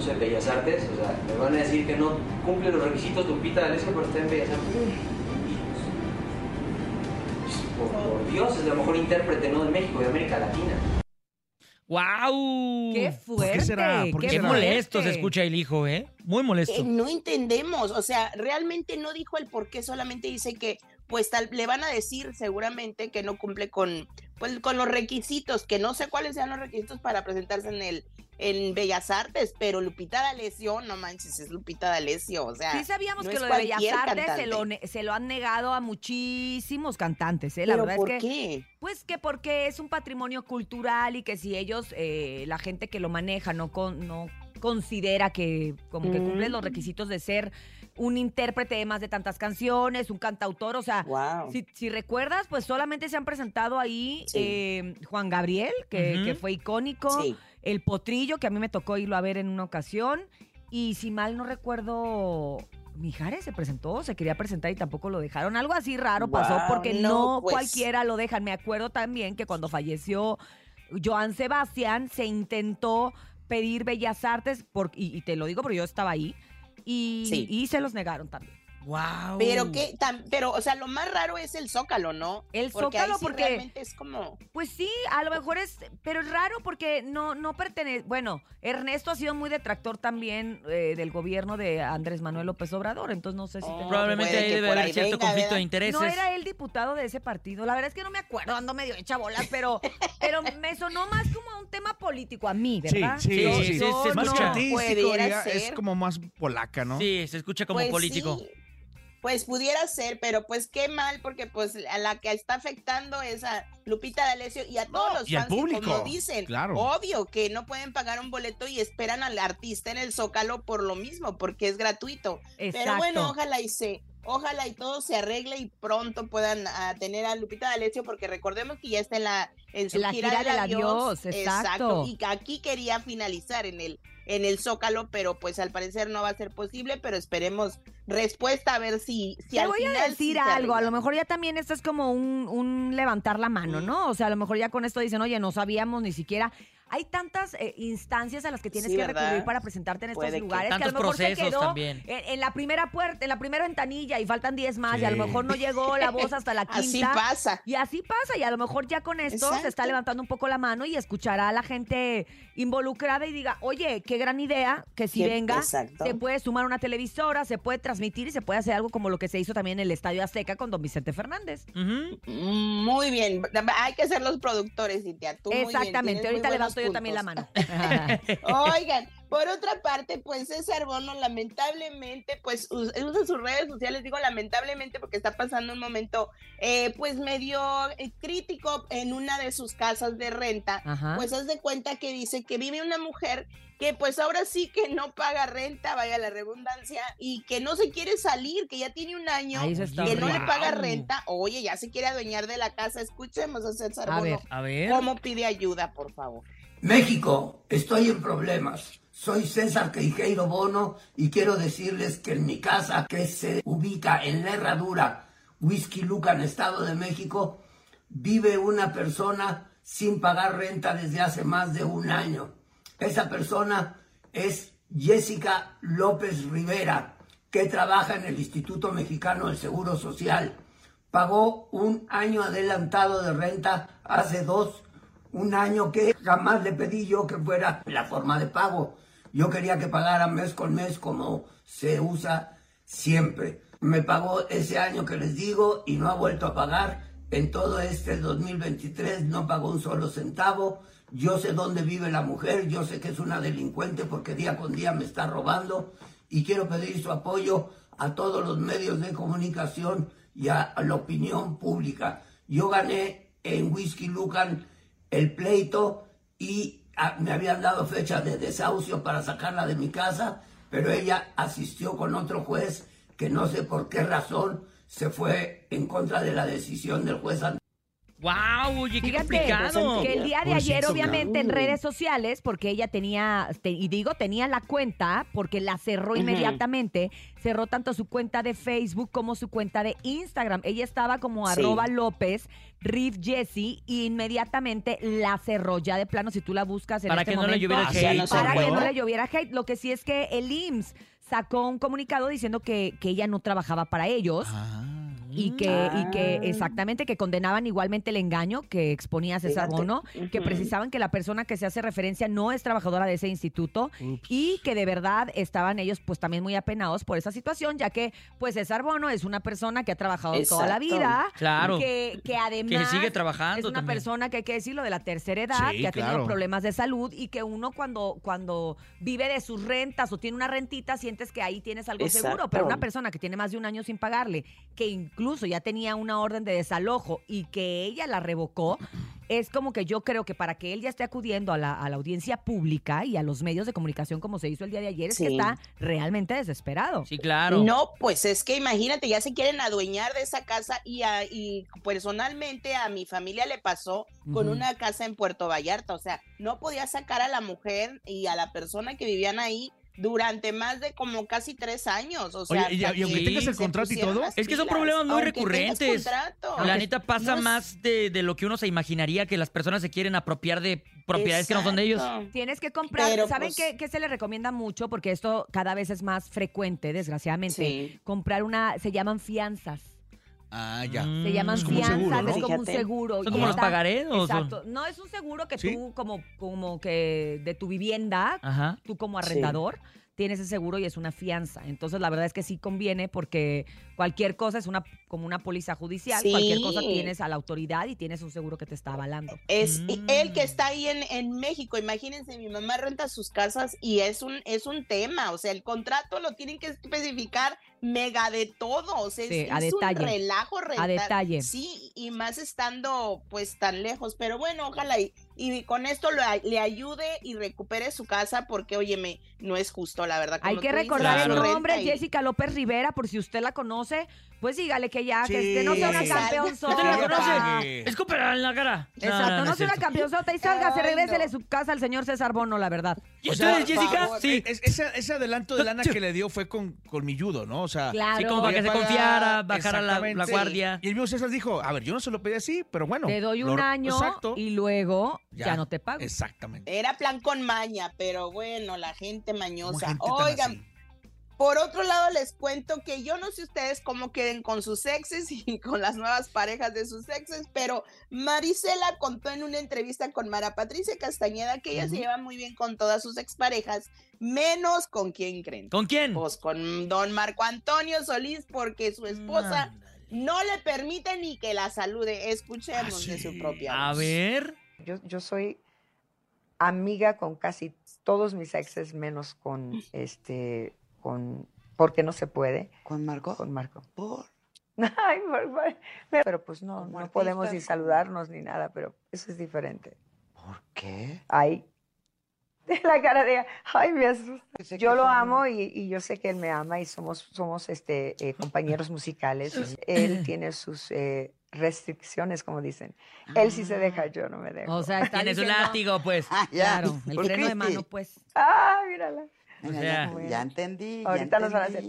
No sé, Bellas Artes, o sea, me van a decir que no cumple los requisitos Lupita D'Alessio para estar en Bellas Artes. Por, por Dios, es la mejor intérprete, no de México, de América Latina. ¡Wow! ¡Qué fuerte! será? ¿Por Qué, qué será? molesto se escucha el hijo, ¿eh? Muy molesto. Eh, no entendemos, o sea, realmente no dijo el por qué, solamente dice que pues tal, le van a decir seguramente que no cumple con pues con los requisitos, que no sé cuáles sean los requisitos para presentarse en el en Bellas Artes, pero Lupita D'Alessio, no manches, es Lupita D'Alessio, o sea, Sí sabíamos no que lo de Bellas Artes se lo, se lo han negado a muchísimos cantantes, ¿eh? La ¿Pero verdad por es que... qué? Pues que porque es un patrimonio cultural y que si ellos, eh, la gente que lo maneja no, con, no considera que como que cumple Mm. los requisitos de ser un intérprete de más de tantas canciones, un cantautor, o sea, Wow. si, si recuerdas, pues solamente se han presentado ahí Sí. eh, Juan Gabriel, que, fue icónico, Sí. el Potrillo, que a mí me tocó irlo a ver en una ocasión, y si mal no recuerdo... Mijares se presentó, se quería presentar y tampoco lo dejaron. Algo así raro pasó porque no, no, pues. cualquiera lo dejan. Me acuerdo también que cuando falleció Joan Sebastián se intentó pedir Bellas Artes, por, y, y te lo digo porque yo estaba ahí, y, Sí. y se los negaron también. ¡Wow! Pero que, tam- pero, o sea, lo más raro es el Zócalo, ¿no? El Porque ahí Zócalo, sí porque- realmente es como. Pues sí, a lo mejor es, pero es raro porque no, no pertenece. Bueno, Ernesto ha sido muy detractor también eh, del gobierno de Andrés Manuel López Obrador, entonces no sé si Oh, te- Probablemente ahí debe por haber cierto venga, conflicto de intereses. No era el diputado de ese partido. La verdad es que no me acuerdo, ando medio hecha bolas, pero, *laughs* pero me sonó más como a un tema político a mí, Sí, ¿verdad? sí, Yo- sí. yo Más no- que artístico, pudiera ya es como más polaca, ¿no? Sí, se escucha como Pues político. sí, Pues pudiera ser, pero pues qué mal, porque pues a la que está afectando es a Lupita D'Alessio y a todos los y al fans que, como dicen, claro. obvio que no pueden pagar un boleto y esperan al artista en el Zócalo por lo mismo, porque es gratuito. Pero Exacto. bueno, ojalá y se, ojalá y todo se arregle y pronto puedan ah, tener a Lupita D'Alessio, porque recordemos que ya está en la en su En la gira, gira del del adiós, adiós, exacto. Y que aquí quería finalizar en el en el Zócalo, pero pues al parecer no va a ser posible, pero esperemos respuesta a ver si, si Te al voy a final decir algo, a lo mejor ya también esto es como un, un levantar la mano, ¿no? O sea, a lo mejor ya con esto dicen, oye, no sabíamos ni siquiera. Hay tantas eh, instancias a las que tienes Sí, que ¿verdad? recurrir para presentarte en estos Puede que- lugares que, a Tantos lo mejor se procesos quedó también. En, en la primera puerta, en la primera ventanilla y faltan 10 más y a lo mejor no llegó la *laughs* voz hasta la quinta. Así pasa. Y así pasa, y a lo mejor ya con esto se está levantando un poco la mano y escuchará a la gente involucrada y diga, oye, qué gran idea que si Qué- venga, exacto. se puede sumar una televisora, se puede transmitir y se puede hacer algo como lo que se hizo también en el Estadio Azteca con don Vicente Fernández. Mm, Muy bien, hay que ser los productores, Cintia. Tú muy bien, Exactamente, tienes muy ahorita buenos yo también la mano. *laughs* Oigan, por otra parte, pues César Bono lamentablemente, pues us- usa sus redes sociales, digo lamentablemente porque está pasando un momento, eh, pues medio eh, crítico en una de sus casas de renta. Ajá. Pues haz de cuenta que dice que vive una mujer que pues ahora sí que no paga renta, vaya la redundancia, y que no se quiere salir, que ya tiene un año que no le paga renta. Oye, ya se quiere adueñar de la casa. Escuchemos a César A Bono. ver. A ver. ¿Cómo pide ayuda, por favor? México, estoy en problemas. Soy César Queijeiro Bono y quiero decirles que en mi casa, que se ubica en la Herradura, Whisky Lucan, Estado de México, vive una persona sin pagar renta desde hace más de un año. Esa persona es Jessica López Rivera, que trabaja en el Instituto Mexicano del Seguro Social. Pagó un año adelantado de renta hace dos un año que jamás le pedí yo que fuera la forma de pago. Yo quería que pagara mes con mes como se usa siempre. Me pagó ese año que les digo y no ha vuelto a pagar. En todo este 2023 no pagó un solo centavo. Yo sé dónde vive la mujer, yo sé que es una delincuente porque día con día me está robando y quiero pedir su apoyo a todos los medios de comunicación y a la opinión pública. Yo gané en Whisky Lucan el pleito y ah, me habían dado fecha de desahucio para sacarla de mi casa, pero ella asistió con otro juez que no sé por qué razón se fue en contra de la decisión del juez. ¡Wow! Oye, qué Fíjate complicado. que el día de ayer, obviamente, en redes sociales, porque ella tenía, te- y digo, tenía la cuenta, porque la cerró inmediatamente, cerró tanto su cuenta de Facebook como su cuenta de Instagram. Ella estaba como Sí. arroba López, Riff Jessie, y inmediatamente la cerró ya de plano, si tú la buscas en Para este que no le momento, lloviera Ah, ya hate. para que no le lloviera hate. Lo que sí es que el IMSS sacó un comunicado diciendo que, que ella no trabajaba para ellos. Y que, y que Ah. exactamente que condenaban igualmente el engaño que exponía César Fíjate. Bono, que precisaban que la persona que se hace referencia no es trabajadora de ese instituto y que de verdad estaban ellos pues también muy apenados por esa situación, ya que pues César Bono es una persona que ha trabajado toda la vida, Claro. que, que además sigue trabajando es una también. persona que hay que decirlo de la tercera edad, Sí, que ha tenido claro. problemas de salud y que uno cuando, cuando vive de sus rentas o tiene una rentita sientes que ahí tienes algo seguro, pero una persona que tiene más de un año sin pagarle, que incluso ya tenía una orden de desalojo y que ella la revocó, es como que yo creo que para que él ya esté acudiendo a la, a la audiencia pública y a los medios de comunicación como se hizo el día de ayer, es que está realmente desesperado. Sí, claro. No, pues es que imagínate, ya se quieren adueñar de esa casa y, a- y personalmente a mi familia le pasó con una casa en Puerto Vallarta, o sea, no podía sacar a la mujer y a la persona que vivían ahí durante más de como casi tres años, o sea, Oye, y- y aunque que tengas el contrato y todo. Es que son problemas muy recurrentes. contrato. La neta pasa No más de, de lo que uno se imaginaría que las personas se quieren apropiar de propiedades que no son de ellos. Tienes que comprar, Pero, ¿saben pues- qué, qué se le recomienda mucho? Porque esto cada vez es más frecuente, desgraciadamente. Sí. Comprar una, se llaman fianzas. Ah, ya. Mm. Se llaman Es como un fianzas, seguro, ¿no? es como un Fíjate. seguro. ¿Son y como los pagarés o son- Exacto. No, es un seguro que ¿Sí? tú, como, como que de tu vivienda, Ajá. tú como Sí. arrendador, tienes ese seguro y es una fianza. Entonces, la verdad es que sí conviene porque cualquier cosa es una como una póliza judicial. Sí. Cualquier cosa tienes a la autoridad y tienes un seguro que te está avalando. Es Mm. él que está ahí en, en México. Imagínense, mi mamá renta sus casas y es un, es un tema. O sea, el contrato lo tienen que especificar mega de todo. O sea, es, a es un detalle. relajo rentar. detalle. Sí, y más estando pues tan lejos. Pero bueno, ojalá y, y con esto lo- le ayude y recupere su casa porque, óyeme, no es justo, la verdad. Hay que dices, recordar el nombre, y- Jessica López Rivera, por si usted la conoce, pues dígale que ya, que, Sí. que no sea una campeonzota. ¿Usted la conoce? Escúpela en la cara. Exacto, no, es sea una campeonzota y salga, se no. de su casa al señor César Bono, la verdad. ¿Y O sea, ustedes, Jessica? favor, Sí. es- ese, ese adelanto de lana que le dio fue con, con mi judo, ¿no? O sea, Claro. Sí, como para que se confiara, bajara la, la guardia. Y el mismo César dijo, a ver, yo no se lo pedí así, pero bueno. Te doy lo- un año Exacto. y luego ya, Ya. no te pago. Exactamente. Era plan con maña, pero bueno, la gente Mañosa. gente Oigan, por otro lado les cuento que yo no sé ustedes cómo queden con sus exes *laughs* y con las nuevas parejas de sus exes, pero Marisela contó en una entrevista con Mara Patricia Castañeda que ella se lleva muy bien con todas sus exparejas, menos con quién creen. ¿Con quién? Pues con don Marco Antonio Solís, porque su esposa no le permite ni que la salude. Escuchemos de su propia A voz. ver. Yo, yo soy amiga con casi todos mis exes, menos con este, con, porque no se puede. ¿Con Marco? Con Marco. ¿Por? *laughs* Ay, por- por- pero pues no, no podemos ni saludarnos ni nada, pero eso es diferente. ¿Por qué? Ay, *laughs* la cara de, ay, me asusta. Yo lo son- amo y, y yo sé que él me ama y somos, somos este, eh, compañeros musicales. Él tiene sus eh, restricciones, como dicen. Él sí se deja, yo no me dejo. O sea, está Tiene su diciendo- látigo, pues. Ah. Claro, el freno de mano, pues. Ah, mírala. O sea, ya, ya entendí. ya Ahorita nos van a hacer.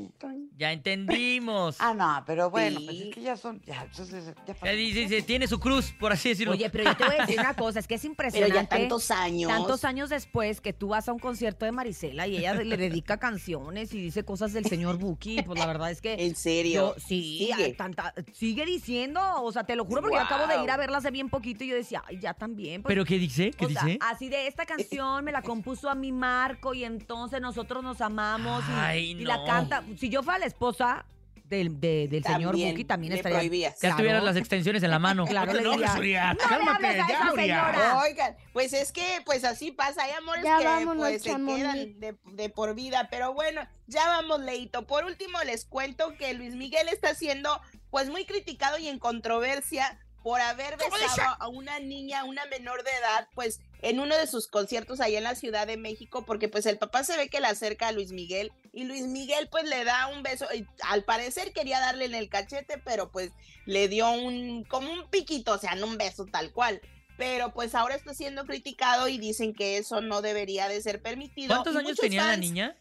Ya entendimos. *laughs* Ah, no, pero bueno, pues es que ya son. Ya, entonces, ya Ya pasó. dice, dice, tiene su cruz, por así decirlo. Oye, pero yo te voy a decir una *laughs* cosa, es que es Pero impresionante. ya tantos años. Tantos años después que tú vas a un concierto de Marisela y ella le dedica canciones y dice cosas del señor Buki, pues la verdad es que En serio. yo sí, Sigue. tanta- sigue diciendo, o sea, te lo juro porque yo acabo de ir a verla hace bien poquito y yo decía, ay, ya también. pues, ¿Pero qué dice? ¿Qué o sea, dice? así de esta canción me la compuso a mi Marco y entonces nosotros nos amamos y, Ay, y la canta. Si yo fuera la esposa, del, de- del señor También, Buki también le estaría. prohibías. Ya tuvieras las extensiones en la mano. *laughs* Claro, No te le enojes, diría, Uriah. "No le Cálmate, hables a ya, esa Uriah". señora". Oigan, pues es que pues así pasa, hay amores Ya que vámonos, pues se Chamonix. quedan de, de por vida, pero bueno, ya vamos, Leito. Por último les cuento que Luis Miguel está siendo pues muy criticado y en controversia por haber besado a una niña, una menor de edad, pues en uno de sus conciertos allá en la Ciudad de México, porque pues el papá se ve que le acerca a Luis Miguel y Luis Miguel pues le da un beso, y al parecer quería darle en el cachete, pero pues le dio un, como un piquito, o sea, no un beso tal cual. Pero pues ahora está siendo criticado y dicen que eso no debería de ser permitido. ¿Cuántos Y años tenía la fans,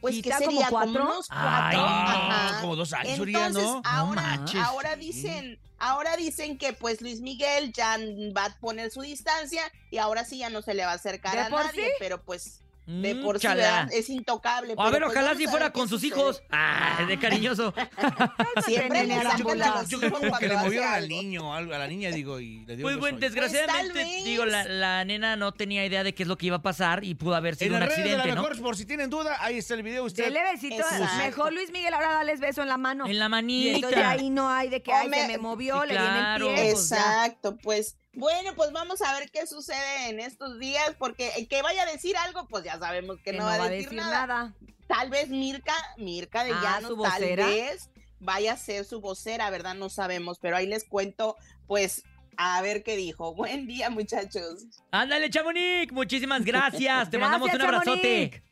Pues que Chiquita, como sería como, cuatro. Ay, no, como dos años, Entonces, ¿no? ahora, manches, ahora sí. dicen, ahora dicen que pues Luis Miguel ya va a poner su distancia y ahora sí ya no se le va a acercar ¿De a nadie, sí? pero pues de Mm, por sí es intocable. A ver, pues, ojalá si fuera con sus hijos. Ah, de cariñoso. *laughs* Siempre le sacan Yo creo que le movieron al niño, algo, a la niña, digo, y le dio Pues bueno, desgraciadamente, Pues, vez. digo, la, la nena no tenía idea de qué es lo que iba a pasar y pudo haber En sido un redes de la accidente, ¿no? mejor, por si tienen duda, ahí está el video. Usted Dele besito. Exacto. Mejor Luis Miguel, ahora dales beso en la mano. En la Y manita. entonces ahí no hay de que ay, se Hombre, me movió, sí, le viene claro. el pie. pues ya. Exacto, pues bueno, pues vamos a ver qué sucede en estos días, porque el que vaya a decir algo, pues ya sabemos que, Que no, va a decir, nada. nada. Tal vez Mirka, Mirka de Ah, Llano, su tal vocera. vez vaya a ser su vocera, ¿verdad? No sabemos, pero ahí les cuento, pues, a ver qué dijo. *laughs* Buen día, muchachos. Ándale, Chamonix. Muchísimas *laughs* gracias. Te Gracias, mandamos un abrazote.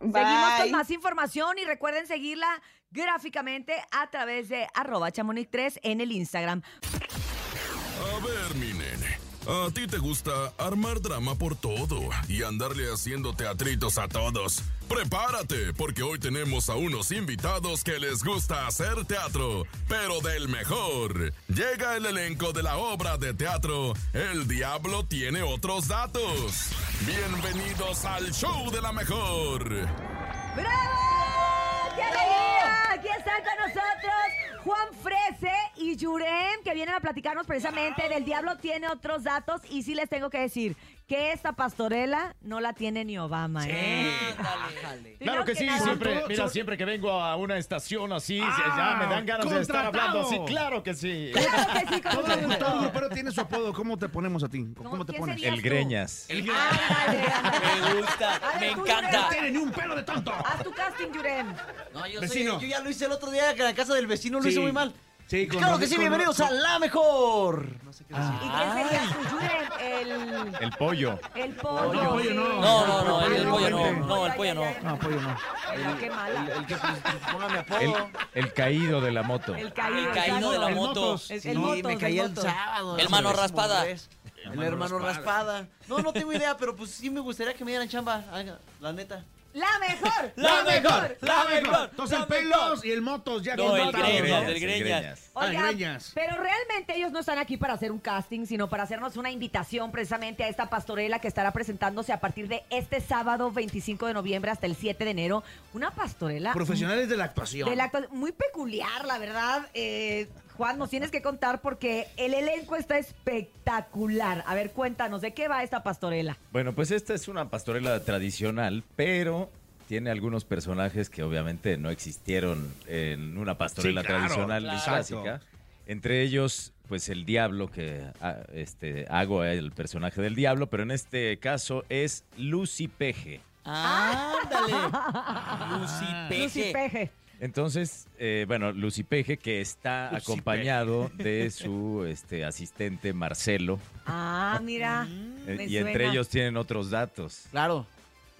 Seguimos con más información y recuerden seguirla gráficamente a través de arroba chamonix3 en el Instagram. A ver, mi nene. A ti te gusta armar drama por todo y andarle haciendo teatritos a todos. Prepárate, porque hoy tenemos a unos invitados que les gusta hacer teatro, pero del mejor. Llega el elenco de la obra de teatro El Diablo tiene otros datos. Bienvenidos al show de la mejor. ¡Bravo! ¡Qué alegría! Aquí están con nosotros Juan Frese y Yurem, que vienen a platicarnos precisamente del Diablo tiene otros datos. Y sí les tengo que decir que esta pastorela no la tiene ni Obama. ¿eh? Claro que sí, nada- siempre, mira, siempre que vengo a una estación así, ya me dan ganas de estar hablando así, claro que sí. Claro que sí, Todo, todo, pero tiene su apodo. ¿Cómo te ponemos a ti? ¿Cómo te ¿quién pones? El tú? Greñas. El Me gusta, ver, me encanta. Yurem, tiene ni un pelo de tonto. Haz tu casting, Yurem. No, yo, soy- yo ya lo hice el otro día que en la casa del vecino lo Sí. hice muy mal. Sí, con claro que sí, con- bienvenidos a La Mejor. No sé qué decir. ¿Y tú, Yurem? El, El pollo. el pollo. el pollo no. No, no, no, el, el No, pollo no. No, el pollo no. No, pollo no. Ay, qué mala. El que pues, ponga mi apodo. El, el caído de la moto. El caído. El caído de la El moto. El, Sí, el motos, me el caí el sábado. El no mano raspada. El hermano raspada. No, no tengo idea, pero pues sí me gustaría que me dieran chamba, la neta. La mejor. *laughs* La mejor, la mejor. Entonces el pelos y el motos ya No, el greñas, el greñas. Ah, Oigan, greñas. pero realmente ellos no están aquí para hacer un casting, sino para hacernos una invitación precisamente a esta pastorela que estará presentándose a partir de este sábado 25 de noviembre hasta el 7 de enero. Una pastorela Profesionales de la actuación. de la actua- muy peculiar, la verdad. Eh, Juan, nos tienes que contar porque el elenco está espectacular. A ver, cuéntanos, ¿de qué va esta pastorela? Bueno, pues esta es una pastorela tradicional, pero tiene algunos personajes que obviamente no existieron en una pastorela Sí, claro, tradicional claro. clásica. Entre ellos, pues el diablo, que ah, este, hago el personaje del diablo, pero en este caso es Lucy Peje. Ándale. *laughs* Lucy Peje. Lucy Peje. Entonces, eh, bueno, Lucy Peje, que está Lucy acompañado *laughs* de su este, asistente Marcelo, Ah, mira. me y entre suena. ellos tienen otros datos. Claro.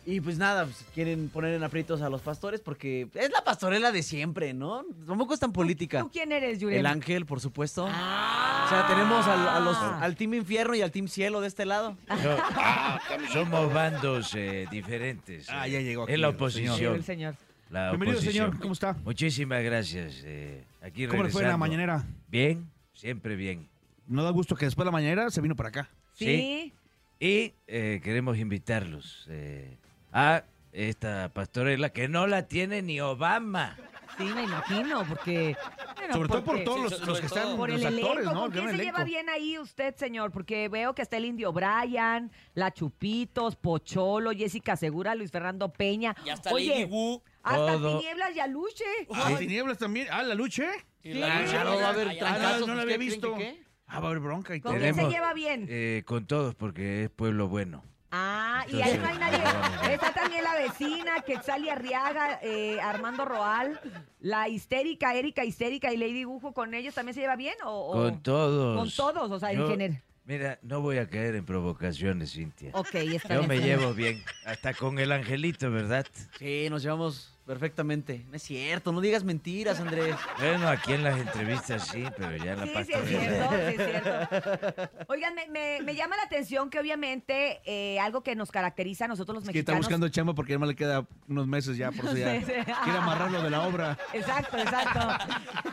Y pues nada, pues, quieren poner en aprietos a los pastores porque es la pastorela de siempre, ¿no? Tampoco es tan política. ¿Tú quién eres, Yurem? El ángel, por supuesto. O sea, tenemos al, a los- al Team Infierno y al Team Cielo de este lado. No, *laughs* somos bandos eh, diferentes. Ah, eh, ya llegó aquí En la el oposición. El señor. La Bienvenido, oposición. señor. ¿Cómo está? Muchísimas gracias. eh, aquí ¿Cómo le fue en la mañanera? Bien, siempre bien. No da gusto que después de la mañanera se vino para acá. Sí. Y eh, queremos invitarlos eh, a esta pastorela que no la tiene ni Obama. Sí, me imagino, porque... bueno, Sobre todo por todos Sí, los, que todo. están, Por los el actores, elenco, ¿no? ¿con quién se lleva bien ahí usted, señor? Porque veo que está el Indio Brian, la Chupitos, Pocholo, Jessica Segura, Luis Fernando Peña. Y hasta Oye, Lady Wu. Hasta Todo. tinieblas y aluche. Ah, tinieblas también. Ah, la lucha. Sí. Claro, va a haber Ah, trancazos, no la pues, había ¿qué creen visto. que qué? Ah, va a haber bronca y todo. ¿Con quién se Tenemos- lleva bien? Eh, con todos, porque es pueblo bueno. Ah, y ahí no hay nadie. Está también la vecina, Quetzali Arriaga, eh, Armando Roal, la histérica, Erika Histérica y Lady Gujo, ¿con ellos también se lleva bien? O, o- Con todos. Con todos, o sea, en Yo- general. Mira, no voy a caer en provocaciones, Cintia. Ok, está Yo bien, me llevo bien. Hasta con el angelito, ¿verdad? Sí, nos llevamos perfectamente. No es cierto, no digas mentiras, Andrés. Bueno, aquí en las entrevistas sí, pero ya en la Sí, sí, es cierto, sí, es cierto. Oigan, me, me- me llama la atención que obviamente eh, algo que nos caracteriza a nosotros los Es que está mexicanos. buscando chamba porque además le queda unos meses ya, por eso ya *laughs* Sí, sí. quiere amarrarlo de la obra. Exacto, exacto.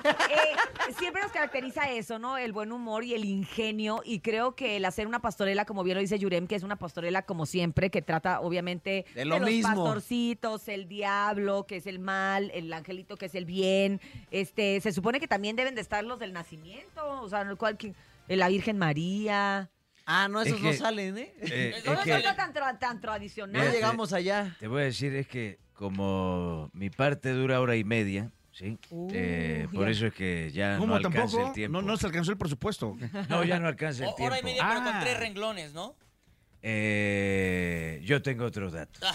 Eh, siempre nos caracteriza eso, ¿no? El buen humor y el ingenio. Y creo que el hacer una pastorela, como bien lo dice Yurem, que es una pastorela como siempre, que trata obviamente De lo los mismo. pastorcitos, el diablo, que es el mal, el angelito, que es el bien. Este, se supone que también deben de estar los del nacimiento, o sea, el cual- que- la Virgen María. Ah, no, esos Es no salen, ¿eh? Eh, *laughs* No, es no que- son tan, tra- tan tradicional. No llegamos allá. Te voy a decir, es que como mi parte dura hora y media, ¿sí? Eh, por eso es que ya ¿Cómo no alcanza tampoco? el tiempo. No, no se alcanzó el presupuesto. No, ya no alcanza el O- tiempo. hora y media, pero con Ah. tres renglones, ¿no? Eh, yo tengo otros datos. *laughs*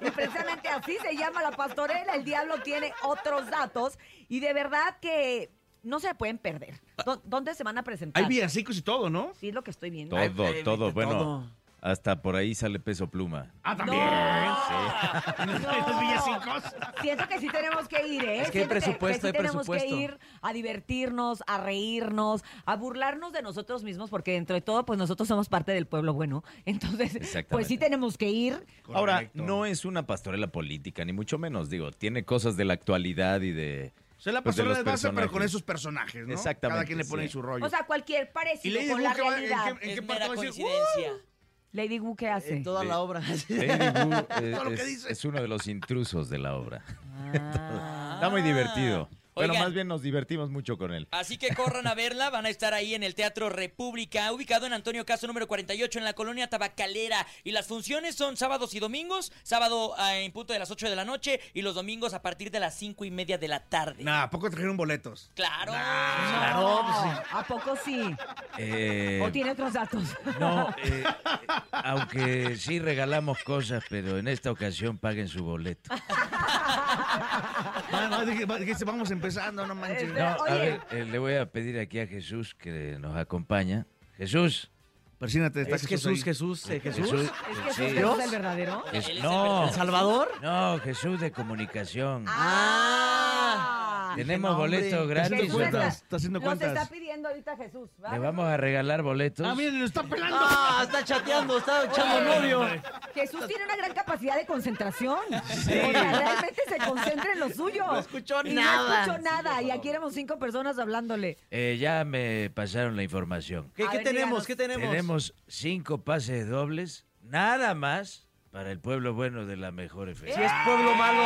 Y precisamente así se llama la pastorela. El diablo tiene otros datos y de verdad que no se pueden perder. ¿Dó- ¿Dónde se van a presentar? Hay villancicos y todo, ¿no? Sí, es lo que estoy viendo. Todo, todo. Bueno, todo. Hasta por ahí sale peso pluma. Ah, también. *laughs* Los villancicos. Siento que sí tenemos que ir, ¿eh? Es que hay presupuesto, sí hay tenemos presupuesto. que ir a divertirnos, a reírnos, a burlarnos de nosotros mismos, porque dentro de todo, pues nosotros somos parte del pueblo bueno. Entonces, Exactamente. pues sí tenemos que ir. Ahora, no es una pastorela política, ni mucho menos, digo, tiene cosas de la actualidad y de... O sea, la pues, de pastorela los de base, pero con esos personajes, ¿no? Exactamente, Cada quien le pone sí. ahí su rollo. O sea, cualquier ¿Y parecido Lady con la va- en realidad. qué- en qué parte va a decir? coincidencia. Lady Wu, ¿qué hace? En toda la obra. *laughs* Lady Wu, eh, Todo lo que es, dice. es uno de los intrusos de la obra. Ah. Está muy divertido. Bueno, Oigan. más bien nos divertimos mucho con él. Así que corran a verla, van a estar ahí en el Teatro República, ubicado en Antonio Caso número 48 en la colonia Tabacalera. Y las funciones son sábados y domingos, sábado ah, en punto de las 8 de la noche y los domingos a partir de las 5 y media de la tarde. Nah, ¿a poco trajeron boletos? Claro. Claro, pues sí. ¿A poco sí? Eh, ¿O tiene otros datos? no, *laughs* eh, aunque sí regalamos cosas, pero en esta ocasión paguen su boleto. *laughs* Dije, dije, vamos empezando, no manches. Este, No, a ver, eh, le voy a pedir aquí a Jesús que nos acompaña. Jesús. Persínate, está Es Jesús, ahí. Jesús, eh, Jesús. Jesús, ¿Es que sí. Jesús es el verdadero? Es- no. ¿El Salvador? no, Jesús de comunicación. Ah. Tenemos no, hombre. boletos gratis. haciendo Jesús está- está haciendo Los está pidiendo ahorita Jesús. ¿va? Le vamos a regalar boletos. Ah, miren, lo está pelando. Ah, está chateando, está echando novio. Jesús tiene una gran capacidad de concentración. O sea, realmente se concentra en lo suyo. No escuchó Y nada. No escuchó nada. y aquí éramos cinco personas hablándole. Eh, ya me pasaron la información. ¿Qué, A qué ver, tenemos? díganos. ¿Qué tenemos? Tenemos cinco pases dobles, nada más para el pueblo bueno de la mejor FM. Si es pueblo malo.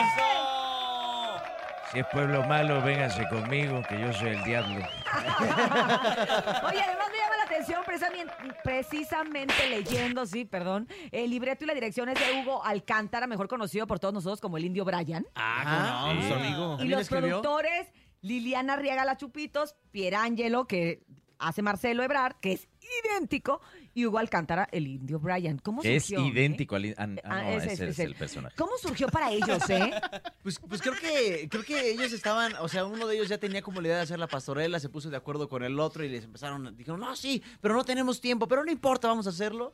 Si es pueblo malo, vénganse conmigo, que yo soy el diablo. Oye, además me llama la atención precisamente, precisamente leyendo, sí, perdón, el libreto y la dirección es de Hugo Alcántara, mejor conocido por todos nosotros como el Indio Brian. Ah, Sí. no, su amigo. Y ¿También los escribió? productores, Liliana Riega La Chupitos, Pierangelo, que hace Marcelo Ebrard, que es idéntico, y Hugo Alcántara, el Indio Brian. ¿Cómo es surgió? eh? idéntico al... Ah, Ah, no, ese ese, es- es ese. el personaje. ¿Cómo surgió para ellos, eh? *laughs* Pues, pues creo que creo que ellos estaban, o sea, uno de ellos ya tenía como la idea de hacer la pastorela, se puso de acuerdo con el otro y les empezaron, dijeron, no, sí, pero no tenemos tiempo, pero no importa, vamos a hacerlo.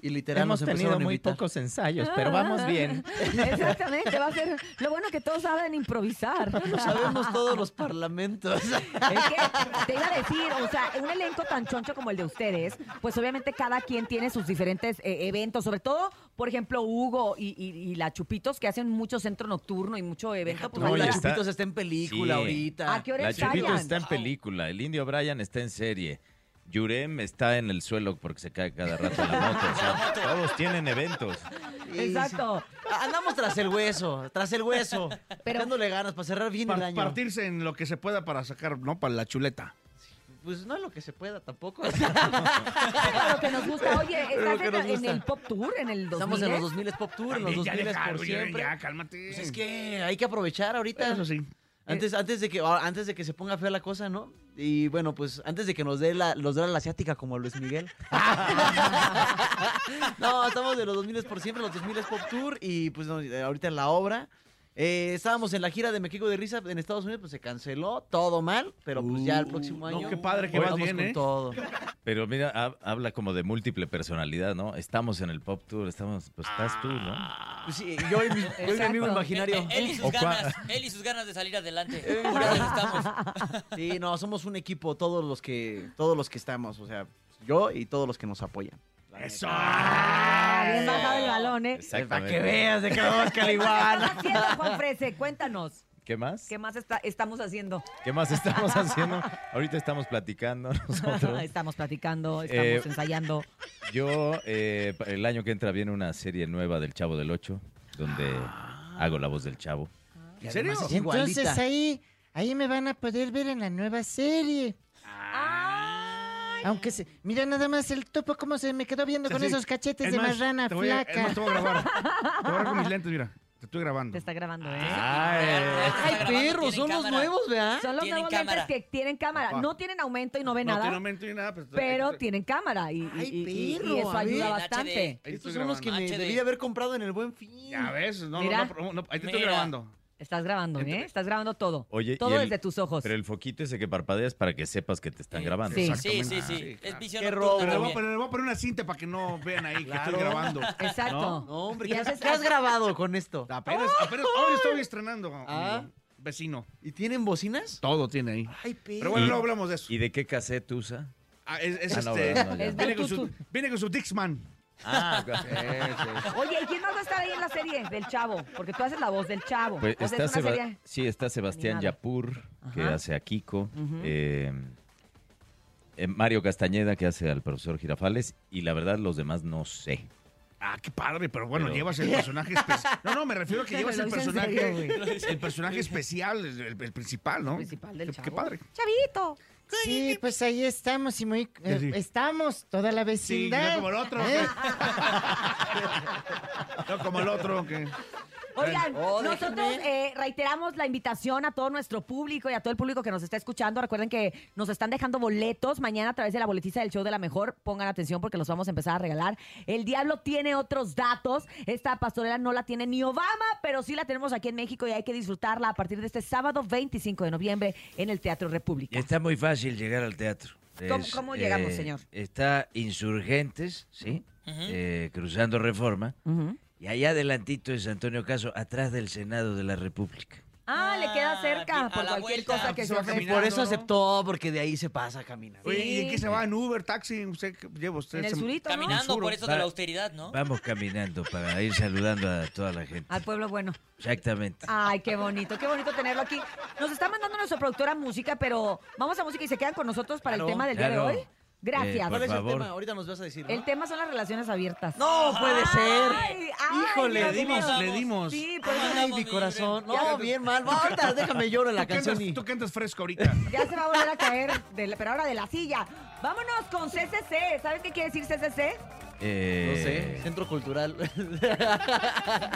Y literal Hemos nos tenido muy invitar. pocos ensayos, *laughs* pero vamos bien. Exactamente, va a ser lo bueno que todos saben improvisar. No sabemos todos los parlamentos. Es que te iba a decir, o sea, un elenco tan choncho como el de ustedes, pues obviamente cada quien tiene sus diferentes eh, eventos, sobre todo, por ejemplo, Hugo y, y- y la Chupitos, que hacen mucho centro nocturno y mucho evento. pues, No, la Chupitos está en película Sí. ahorita. ¿A qué hora La ensayan? Chupito está en película, el Indio Brian está en serie. Yurem está en el suelo porque se cae cada rato en la moto. o sea, *laughs* todos tienen eventos. Exacto. Andamos tras el hueso, tras el hueso. *laughs* Pero- Dándole ganas para cerrar bien el año. partirse en lo que se pueda para sacar, ¿no? Para la chuleta. pues no es lo que se pueda tampoco. *laughs* lo que nos gusta. Oye, Pero lo ¿estás que en, nos en gusta. el Pop Tour, en el 2000? Estamos en los 2000 Pop Tour, en los También, ya 2000 deja, por siempre. Ya, cálmate. Pues es que hay que aprovechar ahorita. Eso sí. Antes, antes, de que, ah, antes de que se ponga fea la cosa, ¿no? Y bueno, pues antes de que nos dé la, nos dé la asiática como Luis Miguel. *laughs* *laughs* no, estamos de los 2000 por siempre, los 2000 Pop Tour y pues no, eh, ahorita en la obra. Eh, estábamos en la gira de Me Quico de Risa en Estados Unidos, pues se canceló, todo mal, pero pues ya el próximo no, año. qué padre que vas vamos bien, con ¿eh? todo. Pero mira, hab- habla como de múltiple personalidad, ¿no? Estamos en el Pop Tour, estamos, pues estás tú, ¿no? Pues sí, yo y mi, yo y mi amigo imaginario. Él, él y sus ¿O cua- ganas, él y sus ganas de salir adelante. *laughs* Por eso estamos. Sí, no, somos un equipo, todos los que, todos los que estamos, o sea, yo y todos los que nos apoyan. Eso. Ah, bien bajado el balón, ¿eh? Para que veas de que vamos ¿Qué caliguana. estás haciendo, Juan Frese? Cuéntanos. ¿Qué más? ¿Qué más está- estamos haciendo? ¿Qué más estamos haciendo? Ahorita estamos platicando nosotros. *laughs* estamos platicando, estamos Eh, ensayando. Yo, eh, el año que entra viene una serie nueva del Chavo del Ocho, donde hago la voz del Chavo. ¿En serio? entonces ahí, ahí me van a poder ver en la nueva serie. Aunque se... Mira nada más el topo cómo se me quedó viendo con Sí. esos cachetes Es de más, marrana te voy a- es flaca. más, te voy a grabar. *laughs* Te voy a grabar con mis lentes, mira. Te estoy grabando. Te está grabando, ¿eh? Ay, perros, son los nuevos, ¿verdad? Son los Tienen nuevos cámara. lentes que tienen cámara. Papá. No tienen aumento y no ven No nada. tiene aumento ni nada, pero... Pero tienen cámara y, y- Ay, y- y- perro, y eso a ver. ayuda En bastante. Estos son los que me HD. debí de haber comprado en el Buen Fin. Ya ves, no, no, Mira. no, no, ahí te estoy Mira. grabando. Estás grabando, ¿eh? Estás grabando todo. Oye, todo el- desde tus ojos. Pero el foquito ese que parpadeas para que sepas que te están grabando. Sí. Sí, sí, sí. Sí, claro. Es visión Qué robo. Pero le voy, a poner, le voy a poner una cinta para que no vean ahí que Claro. estoy grabando. Exacto. ¿No? No, hombre, Y ¿qué, haces- qué has grabado con esto? Apenas, apenas hoy estoy estrenando. Ah. Vecino. ¿Y tienen bocinas? Todo tiene ahí. Ay, perro. Pero bueno, no hablamos de eso. ¿Y de qué cassette usa? Ah, es, es Ah, no, este. no, ya. Es viene, con su, viene con su Dixman. Ah, *laughs* Oye, ¿y quién más va a estar ahí en la serie del chavo? Porque tú haces la voz del chavo. Pues O sea, está, es una Seba- serie- sí, está Sebastián. Yapur, que Ajá. hace a Kiko. Eh, eh, Mario Castañeda, que hace al profesor Girafales. Y la verdad, los demás no sé. Ah, qué padre, pero bueno, Pero- llevas el personaje especial. *laughs* No, no, me refiero a que llevas el personaje. serio, el personaje especial, el, el- el principal, ¿no? Principal del Qué- chavo. Qué padre. Chavito. Sí, pues ahí estamos y muy... eh, Sí. Estamos, toda la Sí, vecindad. no como el otro. ¿Eh? *laughs* No como el otro. que Oigan, Oh, nosotros déjenme. eh, reiteramos la invitación a todo nuestro público y a todo el público que nos está escuchando. Recuerden que nos están dejando boletos mañana a través de la boletiza del show de la mejor. Pongan atención porque los vamos a empezar a regalar. El diablo tiene otros datos. Esta pastorela no la tiene ni Obama, pero sí la tenemos aquí en México y hay que disfrutarla a partir de este sábado 25 de noviembre en el Teatro República. Está muy fácil llegar al teatro. ¿Cómo- cómo llegamos, eh, señor? Está Insurgentes, ¿sí? Eh, cruzando Reforma. Ujú. Y allá adelantito es Antonio Caso, atrás del Senado de la República. Ah, le queda Ah, cerca a por la cualquier vuelta. cosa que Se se va ofrezca. caminando, Por eso ¿no? aceptó, porque de ahí se pasa caminando. Oye, ¿y en qué se va? ¿En Uber, taxi? ¿Usted lleva usted? En el Se- surito, ¿no? Caminando por eso de la austeridad, ¿no? Vamos caminando para ir saludando a toda la gente. Al pueblo bueno. Exactamente. Ay, qué bonito, qué bonito tenerlo aquí. Nos está mandando nuestra productora música, pero vamos a música y se quedan con nosotros para Claro, el tema del día de hoy. Gracias. Eh, ¿Cuál Por es el favor. tema? Ahorita nos vas a decir. ¿no? El tema son las relaciones abiertas. No puede ser. Ay, ay, Híjole, le dimos, le dimos. Sí, pues Ay, Andamos mi corazón. No, bien mal. Va, Ahorita *laughs* déjame llorar la canción y... Tú que andas fresco ahorita. *laughs* ya se va a volver a caer, de la- pero ahora de la silla. Vámonos con CCC. ¿Sabes qué quiere decir CCC? Eh, No sé, Centro Cultural. *laughs*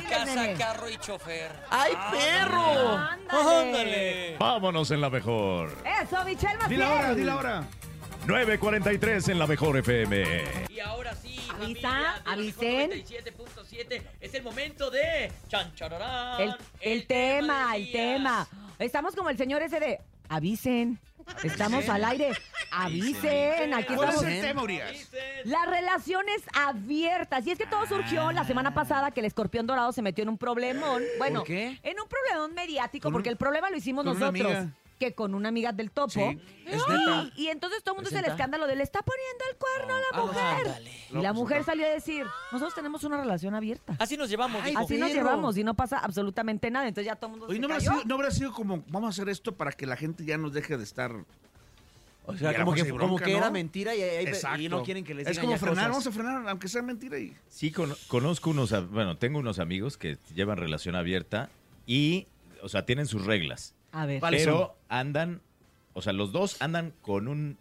Casa, carro y chofer. ¡Ay, perro! Ándale. Vámonos en la mejor. Eso, Michelle Maciel. Dile ahora, dile ahora. 943 en la mejor FM. Y ahora sí, Avisa, avisen. mejor 97.7 es el momento de chan chararán, El, el tema, del el día. tema. Estamos como el señor ese de avisen. Estamos al aire. Avisen. Aquí ¿Cuál es estamos. el tema, Urias? Las relaciones abiertas. Y es que todo surgió la semana pasada que el escorpión dorado se metió en un problemón. Bueno, ¿Por qué? en un problemón mediático, porque el problema lo hicimos con una nosotros. amiga. Que con una amiga del topo. Sí, es y, neta. y entonces todo el mundo ¿Es el escándalo de le está poniendo el cuerno a la mujer. ándale. Y la mujer salió a decir, nosotros tenemos una relación abierta. Así nos llevamos, dijo. Así nos perro. llevamos y no pasa absolutamente nada. Entonces ya todo el mundo Oye, se ¿no habrá, cayó. sido, ¿no habrá sido como, vamos a hacer esto para que la gente ya nos deje de estar... O sea, como que, como bronca, que era mentira y, y- y Exacto. no quieren que les Es digan como ya frenar, cosas. vamos a frenar, aunque sea mentira. Y... Sí, con- conozco unos, a- bueno, tengo unos amigos que llevan relación abierta y, o sea, tienen sus reglas. A ver. ¿Cuáles Pero andan, o sea, los dos andan con un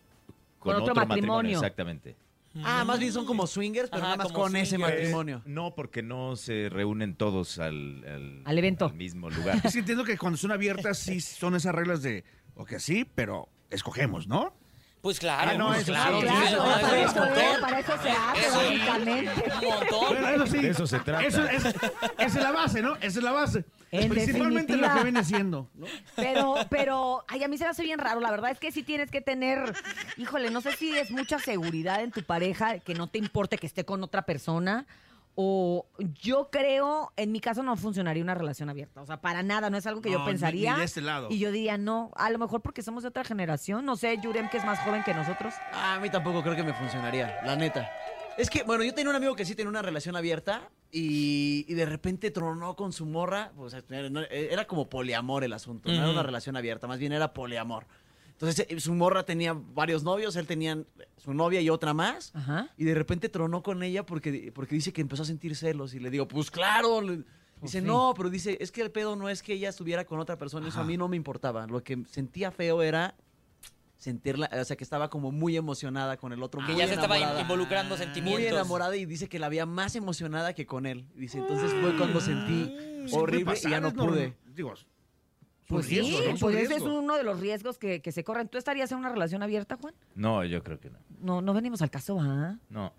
Con otro matrimonio. Exactamente. Ah, más bien son como swingers, pero Ajá, nada más con ese matrimonio. No, porque no se reúnen todos al, al, Al evento. al mismo lugar. Es que entiendo que cuando son abiertas sí son esas reglas de, ok, sí, pero escogemos, ¿no? Pues claro, Ah, no, pues claro. sí, eso es montón. Para eso se hace, Eso, básicamente. Un montón. Bueno, eso sí. De eso se trata. Eso es, esa es la base, ¿no? Esa es la base. En Principalmente definitiva. lo que viene siendo. ¿no? Pero, pero, ay, a mí se me hace bien raro. La verdad es que sí tienes que tener, híjole, no sé si es mucha seguridad en tu pareja, que no te importe que esté con otra persona. O yo creo, en mi caso no funcionaría una relación abierta. O sea, para nada, no es algo que No, yo pensaría. ni de este lado. Y yo diría, no, a lo mejor porque somos de otra generación. No sé, Yurem, que es más joven que nosotros. Ah, a mí tampoco creo que me funcionaría, la neta. Es que, bueno, yo tenía un amigo que sí tenía una relación abierta y, y de repente tronó con su morra. Sea, era, como poliamor el asunto, no era una relación abierta, más bien era poliamor. Entonces, eh, su morra tenía varios novios, él tenía su novia y otra más. Ajá. Y de repente tronó con ella porque, porque dice que empezó a sentir celos. Y le digo, pues claro. le- Dice, no, pero dice, es que el pedo no es que ella estuviera con otra persona, eso a mí no me importaba. Lo que sentía feo era sentirla, o sea, que estaba como muy emocionada con el otro. Que muy ya se estaba involucrando Muy sentimientos. enamorada y dice que la había más emocionada que con él. Dice, entonces fue cuando sentí Sí, puede horrible y ya no pude. Digo, Pues sí, pues ese es uno de los riesgos que, que se corren. ¿Tú estarías en una relación abierta, Juan? No, yo creo que no. No, no venimos al caso, ¿ah? No.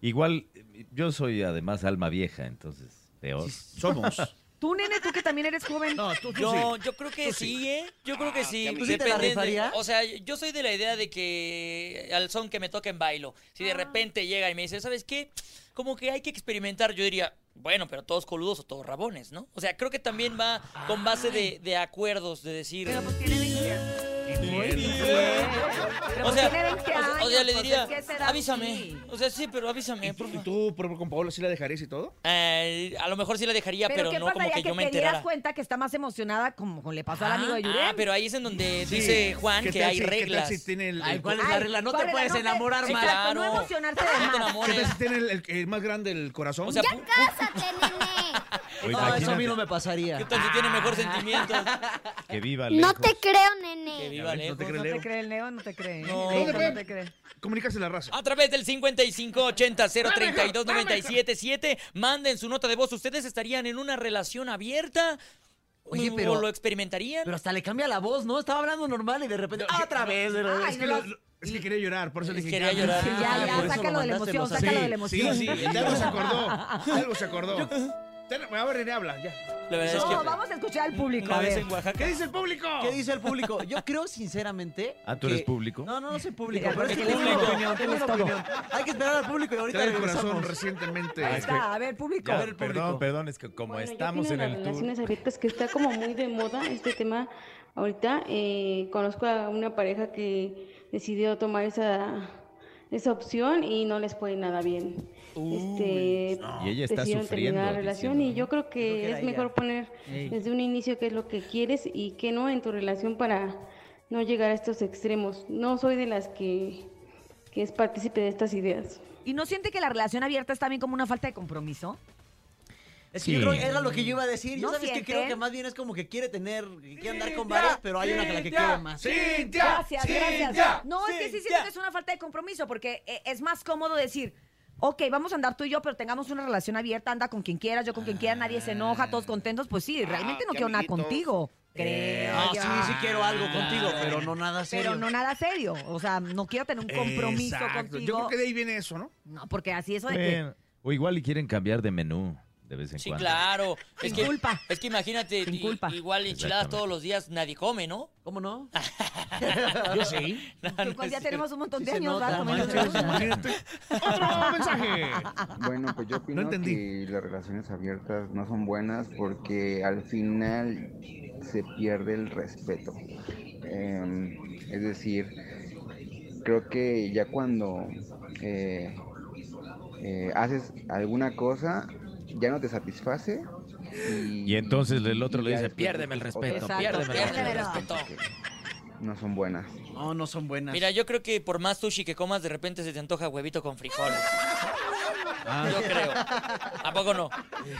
Igual, eh, yo soy además alma vieja, entonces peor. Somos. *laughs* Tú, nene, tú que también eres joven. No, tú, tú Yo, sí. yo creo que Tú sí, sí. ¿eh? Yo creo que sí. ¿Tú sí te la de- o sea, yo soy de la idea de que al son que me toquen bailo. Si de repente llega y me dice, ¿sabes qué? Como que hay que experimentar, yo diría, bueno, pero todos coludos o todos rabones, ¿no? O sea, creo que también va con base de, de acuerdos, de decir... Pero pues tiene 20 Pero O sea, tiene 20 o sea, años. o sea, le pues, diría, es que avísame. O sea, sí, pero avísame, por ¿Y tú, por ejemplo, con Paola, sí la dejarías y todo? Eh, a lo mejor sí la dejaría, Pero, pero, ¿qué no como que que, yo me te dieras enterara. cuenta que está más emocionada como le pasó al amigo de Yurem? Ah, pero ahí es en donde Sí. dice Juan ¿Qué que hay si- qué tal reglas. si tiene el, ¿cuál es la regla? No ¿cuál te puedes te- enamorar más. Exacto, no claro. emocionarte de te más. ¿Qué tal si tiene el, más grande el corazón? O sea, ¡Ya cásate, nene! *laughs* No, eso a mí no me pasaría. ¿Qué tal si tiene mejor sentimientos? que viva No te creo, Que nene. viva No lejos. te creo, No Leo. te cree el Leo, no te cree. No. Leo, ¿Dónde no te cree. Comunicarse la raza. A través del 5580-032-977, manden su nota de voz. ¿Ustedes estarían en una relación abierta? Oye, ¿O pero- lo experimentarían? Pero hasta le cambia la voz, ¿no? Estaba hablando normal y de repente, ¡ah, otra vez! Ay, Es que, no lo- lo- lo- es que quería llorar, por eso le dije Quería ya. llorar. Sí, ya, ya, sácalo lo de la emoción, sácalo Sí, de la emoción. Sí, sí, de algo se acordó. De *laughs* algo se acordó. Ten- A ver, René, habla, ya. La verdad es No, que vamos a escuchar al público. a ver. en Oaxaca... ¿Qué dice el público? ¿Qué dice el público? Yo creo sinceramente. Ah, ¿tú que- eres público? No, no, no soy público. Pero es que porque tengo una opinión. Tengo opinión. Hay que esperar al público y ahorita Trae el corazón recientemente. Ahí está, a ver, público. Ya, Ya, ver el perdón, público. perdón, es que como Bueno, estamos en el las tour. relaciones abiertas que está como muy de moda este tema ahorita. Eh, conozco a una pareja que decidió tomar esa, esa opción y no les fue nada bien. este, Y ella está decidieron sufriendo, terminar la relación diciendo, y yo creo que, Creo que era es mejor ella. poner Ey. desde un inicio qué es lo que quieres y qué no en tu relación para no llegar a estos extremos. No soy de las que, que es partícipe de estas ideas. ¿Y no siente que la relación abierta es también como una falta de compromiso? Es que Sí. yo creo que era lo que yo iba a decir. Yo ¿No sabes que sienten? creo que más bien es como que quiere tener, que quiere andar con varias, pero hay una que la que quiere más. ¡Cintia! Gracias, gracias. ¡Cintia! No, es que sí siento que es una falta de compromiso, porque eh, es más cómodo decir, ok, vamos a andar tú y yo, pero tengamos una relación abierta, anda con quien quieras, yo con quien quiera, nadie se enoja, todos contentos. Pues sí, realmente no qué quiero nada contigo. Creo No, yo. sí, sí quiero algo contigo, pero no nada serio. Pero no nada serio. O sea, no quiero tener un compromiso Exacto. contigo. Yo creo que de ahí viene eso, ¿no? No, porque así eso de que... O igual y quieren cambiar de menú de vez en Sí, cuando. claro. Es Sin que, culpa. Es que imagínate, Sin i- culpa. igual enchiladas todos los días nadie come, ¿no? ¿Cómo no? *laughs* Yo sí. No, no pues es ya cierto. tenemos un montón Sí de años. ¡Otro mensaje! Bueno, pues yo opino entendí. que las relaciones abiertas no son buenas porque al final se pierde el respeto. Eh, es decir, creo que ya cuando eh, eh, haces alguna cosa ya no te satisface. Y, Y entonces el otro le dice, piérdeme el respeto, Exacto, piérdeme el Piérdeme el respeto. No son buenas. No, no son buenas. Mira, yo creo que por más sushi que comas, de repente se te antoja huevito con frijoles. Yo creo. ¿A poco no?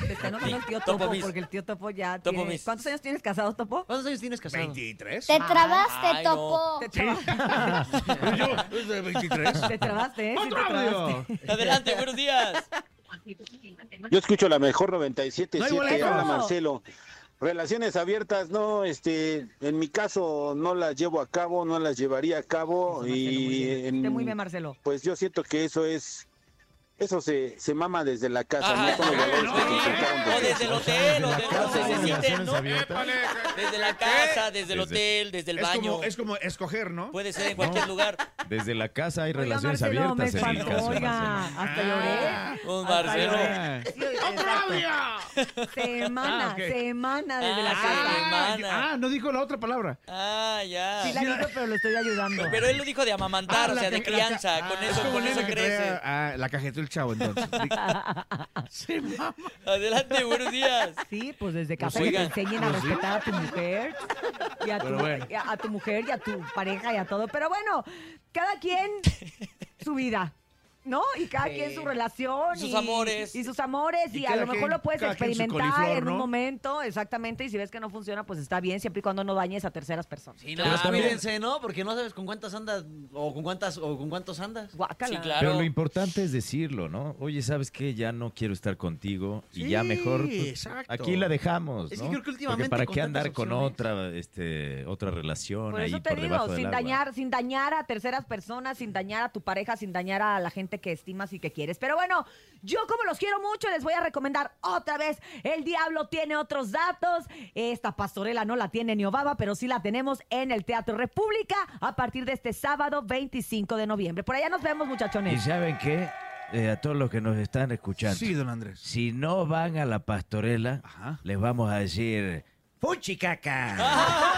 Te está enojando el tío Topo porque el tío Topo ya Topo tiene... Mis. ¿Cuántos años tienes casado, Topo? ¿Cuántos años tienes casado? 23. Te trabaste, Ay, no. topo. Te trabaste. Yo, es de 23. Te trabaste, ¿eh? Sí, te trabaste. Adelante, buenos días. Yo escucho la mejor 97.7, No hay boleto. habla Marcelo. Relaciones abiertas, no, este, en mi caso no las llevo a cabo, no las llevaría a cabo y en- Esté muy bien, Marcelo. pues yo siento que eso es, eso se, se mama desde la casa, Ajá, no con los valores no, que se inculcaron O desde- el hotel, o de donde se relaciones ¿no? abiertas. Desde la casa, desde el hotel, desde el Es baño. como, es como escoger, ¿no? Puede ser en cualquier lugar. Desde la casa hay Oiga, relaciones Marcelo, me abiertas en caso. oiga, Marcelo. hasta lloré. Marcelo. lloré. Sí, exacto. Se emana, Ah, ok. se emana desde la Ah, casa. semana. Ah, no dijo la otra palabra. Ah, ya. Sí la pero lo estoy ayudando. Pero él lo dijo de amamantar, Ah, o sea, de crianza. Con Es eso, con eso crece. traía- Ah, la cajetó el chavo, entonces. *laughs* Se mama. Adelante, buenos días. Sí, pues desde casa Pues que te enseñen a pues respetar a tu mujer y a tu, bueno. a tu mujer y a tu pareja y a todo. Pero bueno, cada quien su vida. ¿No? Y cada Sí. quien su relación. Sus y- amores. Y sus amores. Y, Y a lo mejor quien- lo puedes experimentar coliflor, en un ¿no? momento, exactamente. Y si ves que no funciona, pues está bien, siempre y cuando no dañes a terceras personas. Sí, Pero claro. cuídense, ¿no? Porque no sabes con cuántas andas o con cuántas o con cuántos andas. Guácala. Sí, claro. Pero lo importante es decirlo, ¿no? Oye, ¿sabes qué? Ya no quiero estar contigo y ya mejor pues, exacto. aquí la dejamos, Es que ¿no? creo que últimamente Porque para con qué andar con otra este otra relación Por ahí eso te por digo, debajo del sin agua? dañar, sin dañar a terceras personas, sin dañar a tu pareja, sin dañar a la gente que estimas y que quieres. Pero bueno, yo como los quiero mucho, les voy a recomendar otra vez. El Diablo tiene otros datos. Esta pastorela no la tiene ni Obama, pero sí la tenemos en el Teatro República a partir de este sábado 25 de noviembre. Por allá nos vemos, ¿Y muchachones. saben qué? Eh, a todos los que nos están escuchando. Sí, don Andrés. Si no van a la pastorela, Ajá. les vamos a decir... ¡Fuchicaca! *laughs*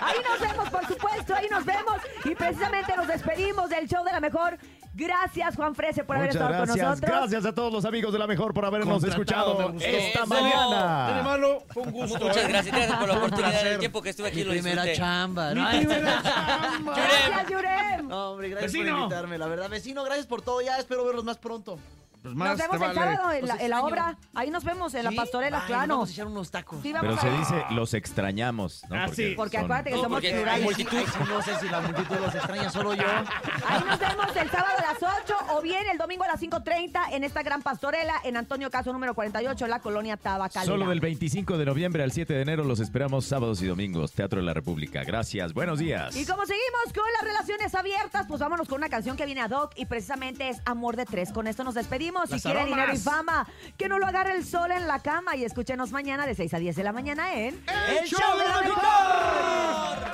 Ahí nos vemos, por supuesto, ahí nos vemos. Y precisamente nos despedimos del show de la mejor. Gracias, Juan Frese, por haber Muchas estado gracias. con nosotros. Gracias a todos los amigos de la mejor por habernos escuchado me gustó. esta Eso. Mañana. malo, fue un gusto. Muchas ¿eh? gracias, gracias por la Un oportunidad. placer. El tiempo que estuve aquí Mi lo primera disfruté. chamba. Mi ¿no? primera chamba. Gracias, Yurem. No, hombre, gracias por Vecino. invitarme, la verdad. Vecino, gracias por todo. Ya espero verlos más pronto. Pues Nos vemos te el vale. sábado en la, en la obra. Ahí nos vemos en la pastorela, Ay, claro. Vamos a echar unos tacos. Sí, Pero a se dice los extrañamos, ¿no? Ah, sí. Porque son- acuérdate que No, somos porque plurales. multitud. Ay, no sé si la multitud los extraña, solo yo. Ahí nos vemos el sábado a las 8 o bien el domingo a las 5.30 en esta gran pastorela en Antonio Caso número 48 en la colonia Tabacalera. Solo del 25 de noviembre al 7 de enero los esperamos sábados y domingos. Teatro de la República. Gracias. Buenos días. Y como seguimos con las relaciones abiertas, pues vámonos con una canción que viene a Doc y precisamente es Amor de Tres. Con esto nos despedimos. Si quiere dinero y fama, que no lo agarre el sol en la cama y escúchenos mañana de 6 a 10 de la mañana en ¡El show de la mejor!